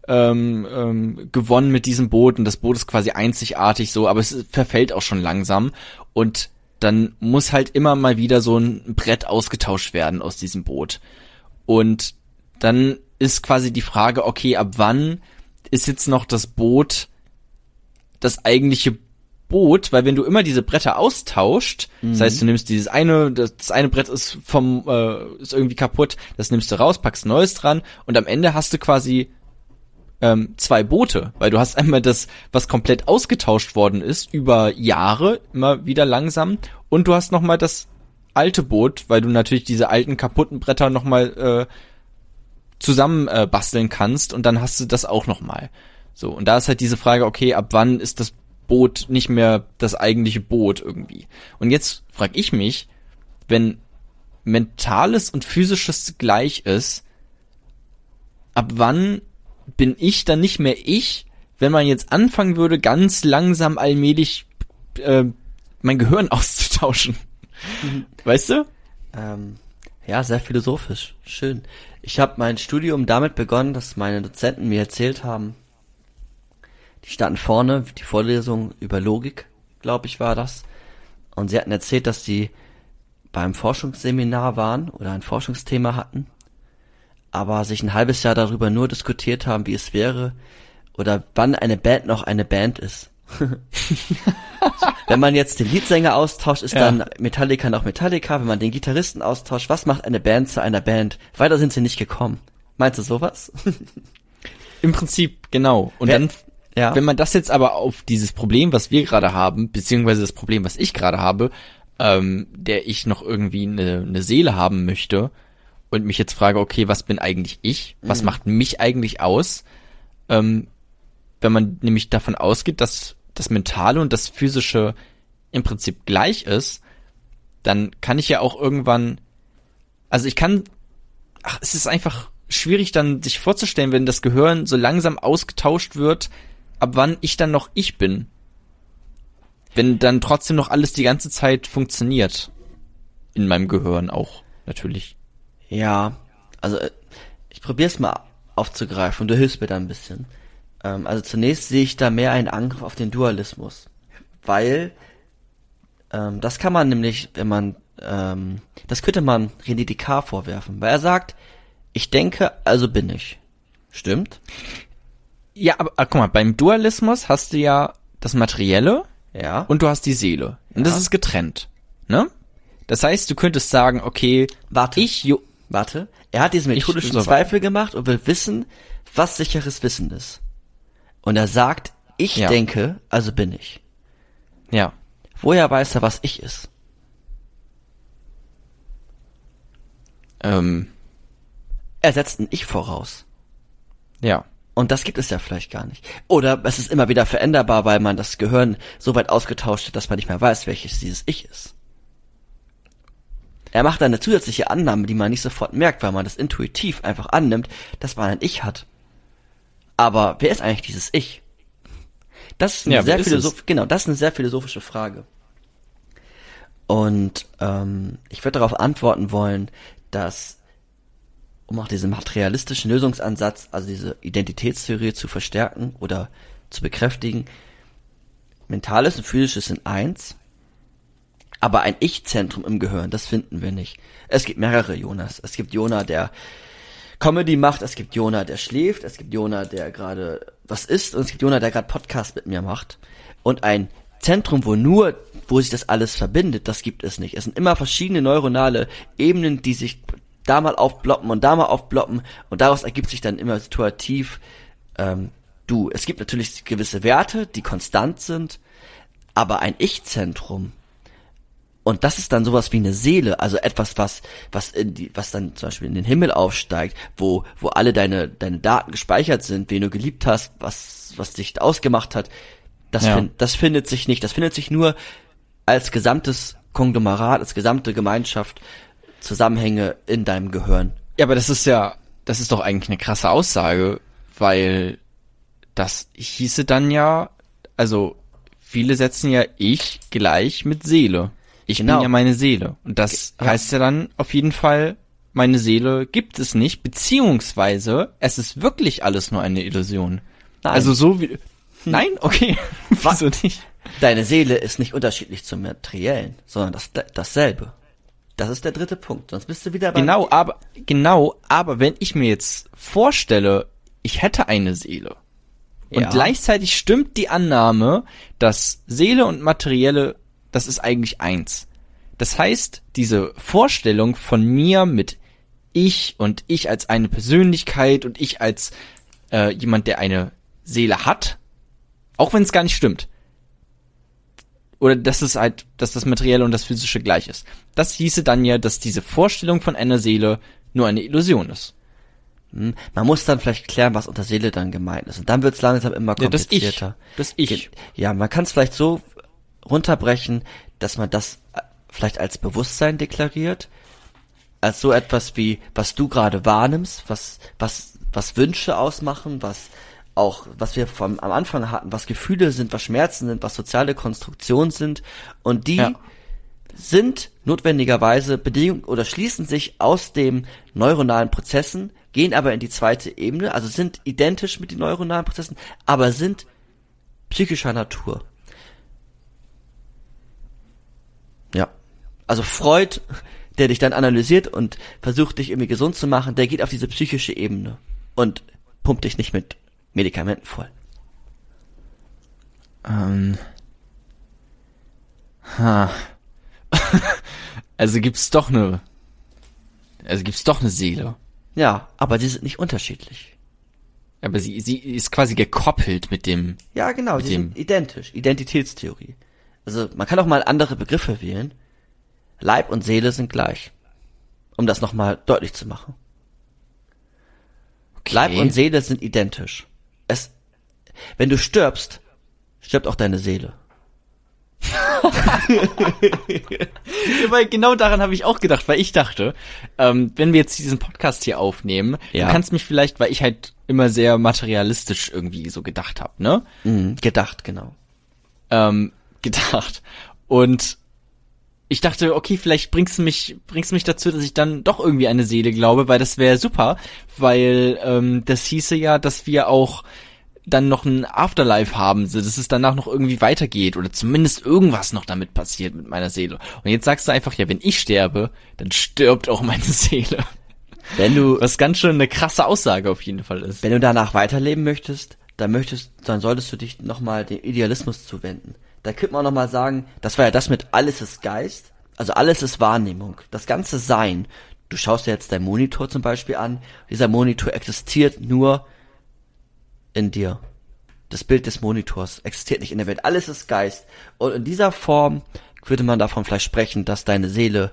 ähm, ähm, gewonnen mit diesem Boot und das Boot ist quasi einzigartig so, aber es verfällt auch schon langsam und dann muss halt immer mal wieder so ein Brett ausgetauscht werden aus diesem Boot. Und dann ist quasi die Frage, okay, ab wann ist jetzt noch das Boot das eigentliche Boot, weil wenn du immer diese Bretter austauscht, das Mhm. heißt, du nimmst dieses eine, das, das eine Brett ist vom, äh, ist irgendwie kaputt, das nimmst du raus, packst neues dran und am Ende hast du quasi ähm, zwei Boote, weil du hast *laughs* einmal das, was komplett ausgetauscht worden ist über Jahre, immer wieder langsam, und du hast noch mal das alte Boot, weil du natürlich diese alten kaputten Bretter noch mal äh, zusammen äh, basteln kannst und dann hast du das auch noch mal. So und da ist halt diese Frage, okay, ab wann ist das Boot nicht mehr das eigentliche Boot irgendwie? Und jetzt frage ich mich, wenn mentales und physisches gleich ist, ab wann bin ich dann nicht mehr ich, wenn man jetzt anfangen würde, ganz langsam allmählich äh, mein Gehirn *laughs* auszutauschen? Weißt du? Ähm, ja, sehr philosophisch. Schön. Ich habe mein Studium damit begonnen, dass meine Dozenten mir erzählt haben, die standen vorne, die Vorlesung über Logik, glaube ich, war das. Und sie hatten erzählt, dass sie beim Forschungsseminar waren oder ein Forschungsthema hatten, aber sich ein halbes Jahr darüber nur diskutiert haben, wie es wäre oder wann eine Band noch eine Band ist. *laughs* Wenn man jetzt den Leadsänger austauscht, ist Ja. dann Metallica noch Metallica. Wenn man den Gitarristen austauscht, was macht eine Band zu einer Band? Weiter sind sie nicht gekommen. Meinst du sowas? *laughs* Im Prinzip, genau. Und Wer- dann, ja. wenn man das jetzt aber auf dieses Problem, was wir gerade haben, beziehungsweise das Problem, was ich gerade habe, ähm, der ich noch irgendwie eine, eine Seele haben möchte und mich jetzt frage, okay, was bin eigentlich ich? Was Mhm. macht mich eigentlich aus? Ähm, wenn man nämlich davon ausgeht, dass das Mentale und das Physische im Prinzip gleich ist, dann kann ich ja auch irgendwann, also ich kann, ach, es ist einfach schwierig dann sich vorzustellen, wenn das Gehirn so langsam ausgetauscht wird, ab wann ich dann noch ich bin. Wenn dann trotzdem noch alles die ganze Zeit funktioniert. In meinem Gehirn auch, natürlich. Ja, also äh, ich probiere es mal aufzugreifen und du hilfst mir da ein bisschen. Ähm, also zunächst sehe ich da mehr einen Angriff auf den Dualismus, weil ähm, das kann man nämlich, wenn man, ähm, das könnte man René Descartes vorwerfen, weil er sagt, ich denke, also bin ich. Stimmt? Ja, aber ah, guck mal, beim Dualismus hast du ja das Materielle Ja. und du hast die Seele. Und das Ja. ist getrennt. Ne? Das heißt, du könntest sagen, okay, Warte. ich, Warte, er hat diesen methodischen so- Zweifel gemacht und will wissen, was sicheres Wissen ist. Und er sagt, ich Ja. denke, also bin ich. ja, Woher weiß er, was ich ist? ähm, Er setzt ein Ich voraus. ja. Und das gibt es ja vielleicht gar nicht. Oder es ist immer wieder veränderbar, weil man das Gehirn so weit ausgetauscht hat, dass man nicht mehr weiß, welches dieses Ich ist. Er macht eine zusätzliche Annahme, die man nicht sofort merkt, weil man das intuitiv einfach annimmt, dass man ein Ich hat. Aber wer ist eigentlich dieses Ich? Das ist eine Ja, sehr philosoph genau, das ist eine sehr philosophische Frage. Und ähm, ich würde darauf antworten wollen, dass um auch diesen materialistischen Lösungsansatz, also diese Identitätstheorie zu verstärken oder zu bekräftigen, mentales und physisches sind eins, aber ein Ich-Zentrum im Gehirn, das finden wir nicht. Es gibt mehrere Jonas. Es gibt Jona, der Comedy macht, es gibt Jona, der schläft, es gibt Jona, der gerade was isst und es gibt Jona, der gerade Podcast mit mir macht. Und ein Zentrum, wo nur, wo sich das alles verbindet, das gibt es nicht. Es sind immer verschiedene neuronale Ebenen, die sich da mal aufploppen und da mal aufploppen und daraus ergibt sich dann immer situativ ähm, du. Es gibt natürlich gewisse Werte, die konstant sind, aber ein Ich-Zentrum und das ist dann sowas wie eine Seele, also etwas, was, was in die, was dann zum Beispiel in den Himmel aufsteigt, wo, wo alle deine, deine Daten gespeichert sind, wen du geliebt hast, was, was dich ausgemacht hat. Das, Ja. fin das findet sich nicht. Das findet sich nur als gesamtes Konglomerat, als gesamte Gemeinschaft, Zusammenhänge in deinem Gehirn. Ja, aber das ist ja, das ist doch eigentlich eine krasse Aussage, weil das hieße dann ja, also viele setzen ja ich gleich mit Seele. Ich Genau. bin ja meine Seele. Und das Ja. heißt ja dann auf jeden Fall, meine Seele gibt es nicht, beziehungsweise es ist wirklich alles nur eine Illusion. Nein. Also so wie, nein? Okay. *laughs* Wieso nicht? Deine Seele ist nicht unterschiedlich zum Materiellen, sondern das, dasselbe. Das ist der dritte Punkt. Sonst bist du wieder bei Genau, aber, genau, aber wenn ich mir jetzt vorstelle, ich hätte eine Seele Und Ja. gleichzeitig stimmt die Annahme, dass Seele und Materielle, das ist eigentlich eins. Das heißt, diese Vorstellung von mir mit ich und ich als eine Persönlichkeit und ich als äh, jemand, der eine Seele hat, auch wenn es gar nicht stimmt. Oder dass es halt, dass das Materielle und das Physische gleich ist. Das hieße dann ja, dass diese Vorstellung von einer Seele nur eine Illusion ist. Hm, Man muss dann vielleicht klären, was unter Seele dann gemeint ist. Und dann wird's langsam immer Ja, das Ich. komplizierter. Das Ich. Ja, man kann es vielleicht so runterbrechen, dass man das äh, vielleicht als Bewusstsein deklariert, als so etwas wie, was du gerade wahrnimmst, was, was, was Wünsche ausmachen, was auch, was wir vom, am Anfang hatten, was Gefühle sind, was Schmerzen sind, was soziale Konstruktionen sind. Und die Ja. sind notwendigerweise Bedingungen oder schließen sich aus den neuronalen Prozessen, gehen aber in die zweite Ebene, also sind identisch mit den neuronalen Prozessen, aber sind psychischer Natur. Ja. Also Freud, der dich dann analysiert und versucht dich irgendwie gesund zu machen, der geht auf diese psychische Ebene und pumpt dich nicht mit Medikamenten voll. Ähm. Ha. *laughs* also gibt's doch eine. Also gibt's doch eine Seele. Ja, aber die sind nicht unterschiedlich. Aber sie, sie ist quasi gekoppelt mit dem. Ja, genau, Mit die dem- sind identisch. Identitätstheorie. Also man kann auch mal andere Begriffe wählen. Leib und Seele sind gleich. Um das nochmal deutlich zu machen. Okay. Leib und Seele sind identisch. Es, wenn du stirbst, stirbt auch deine Seele. *laughs* Weil genau daran habe ich auch gedacht, weil ich dachte, ähm, wenn wir jetzt diesen Podcast hier aufnehmen, Ja. du kannst mich vielleicht, weil ich halt immer sehr materialistisch irgendwie so gedacht habe, ne? Mhm, gedacht, genau. ähm, gedacht. Und ich dachte, okay, vielleicht bringst du mich, bringst du mich dazu, dass ich dann doch irgendwie eine Seele glaube, weil das wäre super, weil ähm, das hieße ja, dass wir auch dann noch ein Afterlife haben, dass es danach noch irgendwie weitergeht oder zumindest irgendwas noch damit passiert mit meiner Seele. Und jetzt sagst du einfach, ja, wenn ich sterbe, dann stirbt auch meine *laughs* Seele. Wenn du, Was ganz schön eine krasse Aussage auf jeden Fall ist. wenn du danach weiterleben möchtest, dann möchtest, dann solltest du dich nochmal dem Idealismus zuwenden. Da könnte man nochmal sagen, das war ja das mit alles ist Geist, also alles ist Wahrnehmung, das ganze Sein. Du schaust dir jetzt deinen Monitor zum Beispiel an, dieser Monitor existiert nur in dir. Das Bild des Monitors existiert nicht in der Welt, alles ist Geist. Und in dieser Form würde man davon vielleicht sprechen, dass deine Seele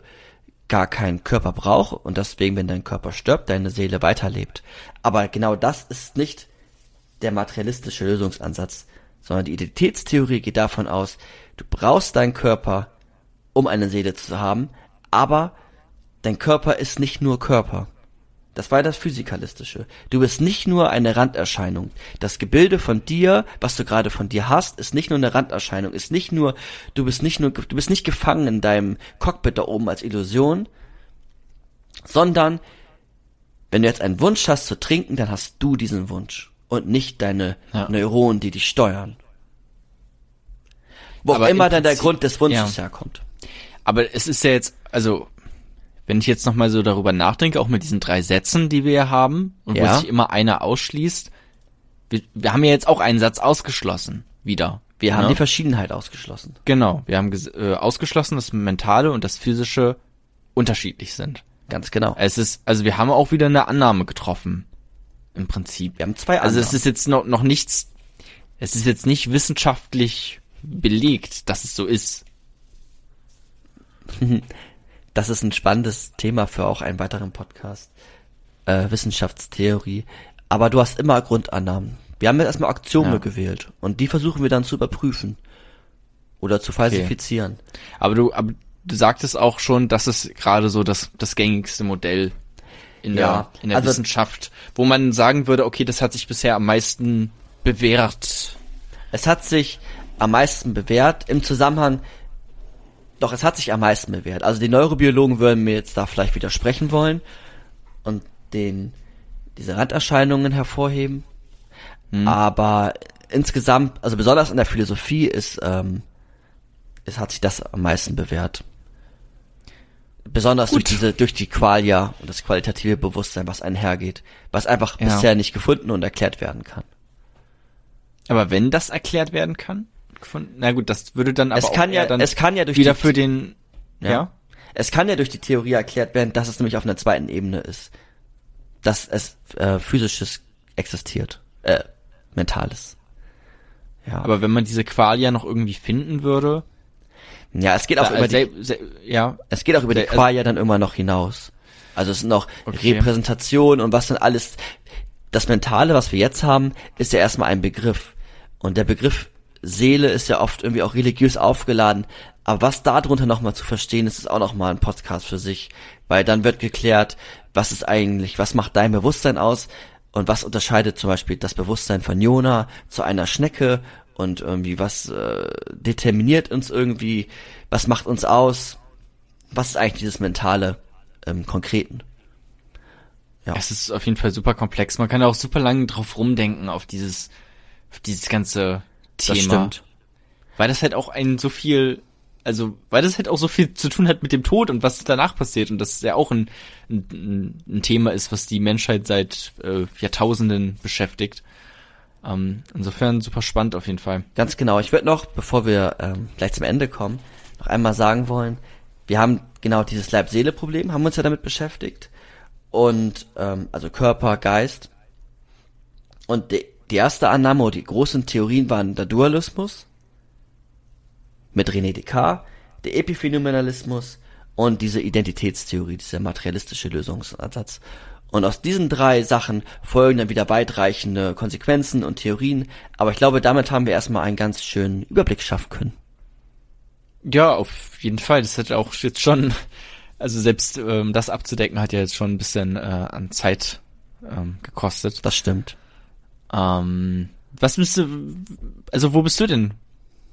gar keinen Körper braucht und deswegen, wenn dein Körper stirbt, deine Seele weiterlebt. Aber genau das ist nicht der materialistische Lösungsansatz, sondern die Identitätstheorie geht davon aus, du brauchst deinen Körper, um eine Seele zu haben, aber dein Körper ist nicht nur Körper. Das war das Physikalistische. Du bist nicht nur eine Randerscheinung. Das Gebilde von dir, was du gerade von dir hast, ist nicht nur eine Randerscheinung, ist nicht nur, du bist nicht nur, du bist nicht gefangen in deinem Cockpit da oben als Illusion, sondern wenn du jetzt einen Wunsch hast zu trinken, dann hast du diesen Wunsch und nicht deine Ja. Neuronen, die dich steuern. Wo Aber auch immer im dann der Grund des Wunsches ja. herkommt. Aber es ist ja jetzt, also, wenn ich jetzt nochmal so darüber nachdenke, auch mit diesen drei Sätzen, die wir ja haben, und Ja. wo sich immer einer ausschließt, wir, wir haben ja jetzt auch einen Satz ausgeschlossen, wieder. Wir haben ne? die Verschiedenheit ausgeschlossen. Genau, wir haben äh, ausgeschlossen, dass Mentale und das Physische unterschiedlich sind. Ganz genau. Es ist, also wir haben auch wieder eine Annahme getroffen. Im Prinzip. Wir haben zwei Also es ist jetzt noch, noch nichts, es ist jetzt nicht wissenschaftlich belegt, dass es so ist. *laughs* Das ist ein spannendes Thema für auch einen weiteren Podcast. Äh, Wissenschaftstheorie. Aber du hast immer Grundannahmen. Wir haben jetzt erstmal Axiome Ja. gewählt. Und die versuchen wir dann zu überprüfen. Oder zu falsifizieren. Aber du, aber du sagtest auch schon, das ist gerade so das, das gängigste Modell in Ja, der, in der also- Wissenschaft, wo man sagen würde, okay, das hat sich bisher am meisten bewährt. Es hat sich am meisten bewährt im Zusammenhang, doch es hat sich am meisten bewährt. Also die Neurobiologen würden mir jetzt da vielleicht widersprechen wollen und den, diese Randerscheinungen hervorheben. Aber insgesamt, also besonders in der Philosophie ist, ähm, es hat sich das am meisten bewährt. Besonders durch Gut. diese, durch die Qualia und das qualitative Bewusstsein, was einhergeht, was einfach Ja. bisher nicht gefunden und erklärt werden kann. Aber wenn das erklärt werden kann, na gut, das würde dann aber Es kann auch ja, dann es kann ja durch wieder die, für den, ja. Ja. Es kann ja durch die Theorie erklärt werden, dass es nämlich auf einer zweiten Ebene ist. Dass es äh, physisches existiert. Äh, mentales. Ja. Aber wenn man diese Qual ja noch irgendwie finden würde, ja, es geht auch da, über die, sel- sel- ja, es geht auch über die also- Qual ja dann immer noch hinaus. Also es sind noch Okay. Repräsentation und was dann alles. Das Mentale, was wir jetzt haben, ist ja erstmal ein Begriff. Und der Begriff Seele ist ja oft irgendwie auch religiös aufgeladen. Aber was darunter nochmal zu verstehen ist, ist auch nochmal ein Podcast für sich. Weil dann wird geklärt, was ist eigentlich, was macht dein Bewusstsein aus und was unterscheidet zum Beispiel das Bewusstsein von Jona zu einer Schnecke und irgendwie was äh, determiniert uns irgendwie, was macht uns aus, was ist eigentlich dieses mentale im Konkreten. Ja. es ist auf jeden Fall super komplex. Man kann auch super lange drauf rumdenken auf dieses, auf dieses ganze Thema. Das stimmt. Weil das halt auch ein so viel, also, weil das halt auch so viel zu tun hat mit dem Tod und was danach passiert und das ja auch ein, ein, ein Thema ist, was die Menschheit seit äh, Jahrtausenden beschäftigt. Ähm, insofern super spannend auf jeden Fall. Ganz genau. Ich würde noch, bevor wir ähm, gleich zum Ende kommen, noch einmal sagen wollen, wir haben genau dieses Leib-Seele-Problem, haben uns ja damit beschäftigt. Und ähm, also Körper, Geist. Und die, die erste Annahme oder die großen Theorien waren der Dualismus mit René Descartes, der Epiphänomenalismus und diese Identitätstheorie, dieser materialistische Lösungsansatz. Und aus diesen drei Sachen folgen dann wieder weitreichende Konsequenzen und Theorien. Aber ich glaube, damit haben wir erstmal einen ganz schönen Überblick schaffen können. Ja, auf jeden Fall. Das hat auch jetzt schon, also selbst ähm, das abzudecken hat ja jetzt schon ein bisschen äh, an Zeit ähm, gekostet. Das stimmt. Ähm, was bist du, also wo bist du denn?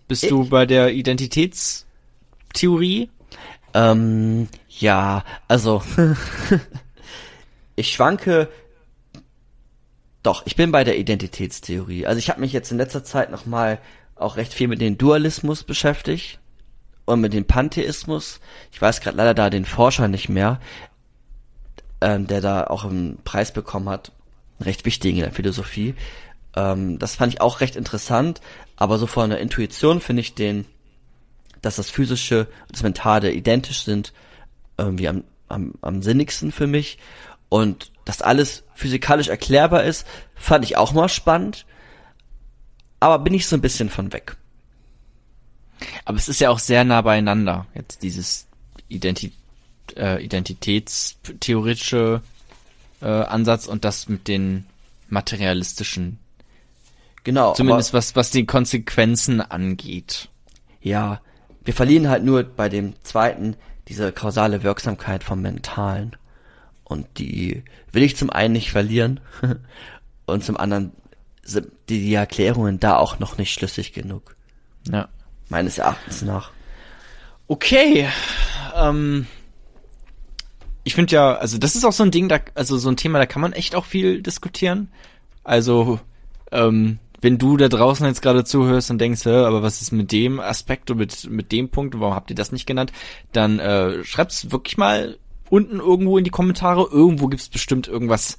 Bist du Ich? bei der Identitätstheorie? Ähm, ja, also *laughs* ich schwanke. Doch, ich bin bei der Identitätstheorie. Also ich habe mich jetzt in letzter Zeit noch mal auch recht viel mit dem Dualismus beschäftigt und mit dem Pantheismus. Ich weiß gerade leider da den Forscher nicht mehr, ähm, der da auch einen Preis bekommen hat, einen recht wichtigen in der Philosophie. Ähm, das fand ich auch recht interessant, aber so von der Intuition finde ich den dass das physische und das mentale identisch sind, irgendwie am, am, am sinnigsten für mich. Und dass alles physikalisch erklärbar ist, fand ich auch mal spannend. Aber bin ich so ein bisschen von weg. Aber es ist ja auch sehr nah beieinander, jetzt dieses Identi äh, identitätstheoretische äh, Ansatz und das mit den materialistischen. Genau. Zumindest was, was die Konsequenzen angeht. Ja, wir verlieren halt nur bei dem zweiten diese kausale Wirksamkeit vom Mentalen. Und die will ich zum einen nicht verlieren *laughs* und zum anderen sind die, die Erklärungen da auch noch nicht schlüssig genug. Ja. Meines Erachtens nach. Okay. Ähm, ich finde ja, also das ist auch so ein Ding, da, also so ein Thema, da kann man echt auch viel diskutieren. Also, ähm, wenn du da draußen jetzt gerade zuhörst und denkst, hä, aber was ist mit dem Aspekt und mit, mit dem Punkt, warum habt ihr das nicht genannt, dann äh, schreibt's wirklich mal unten irgendwo in die Kommentare. Irgendwo gibt's bestimmt irgendwas,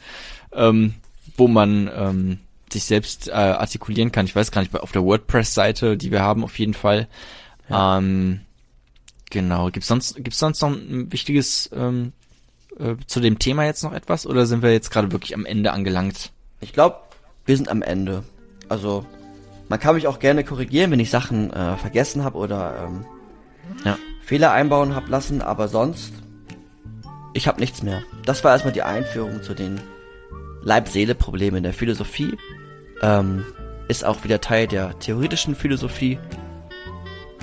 ähm, wo man ähm, sich selbst äh, artikulieren kann. Ich weiß gar nicht, auf der WordPress-Seite, die wir haben, auf jeden Fall. Ähm, genau. Gibt's sonst, gibt's sonst noch ein wichtiges ähm, äh, zu dem Thema jetzt noch etwas? Oder sind wir jetzt gerade wirklich am Ende angelangt? Ich glaube, wir sind am Ende. Also, man kann mich auch gerne korrigieren, wenn ich Sachen äh, vergessen habe oder ähm, Ja. Fehler einbauen hab lassen, aber sonst, ich habe nichts mehr. Das war erstmal die Einführung zu den Leib-Seele-Problemen in der Philosophie. Ähm, ist auch wieder Teil der theoretischen Philosophie,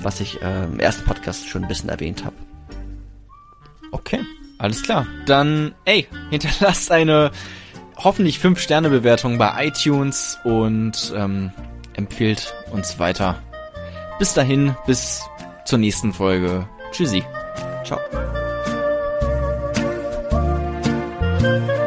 was ich äh, im ersten Podcast schon ein bisschen erwähnt habe. Okay, alles klar. Dann, ey, *laughs* hinterlasst eine hoffentlich 5-Sterne-Bewertung bei iTunes und ähm, empfiehlt uns weiter. Bis dahin, bis zur nächsten Folge. Tschüssi. Ciao. Thank you.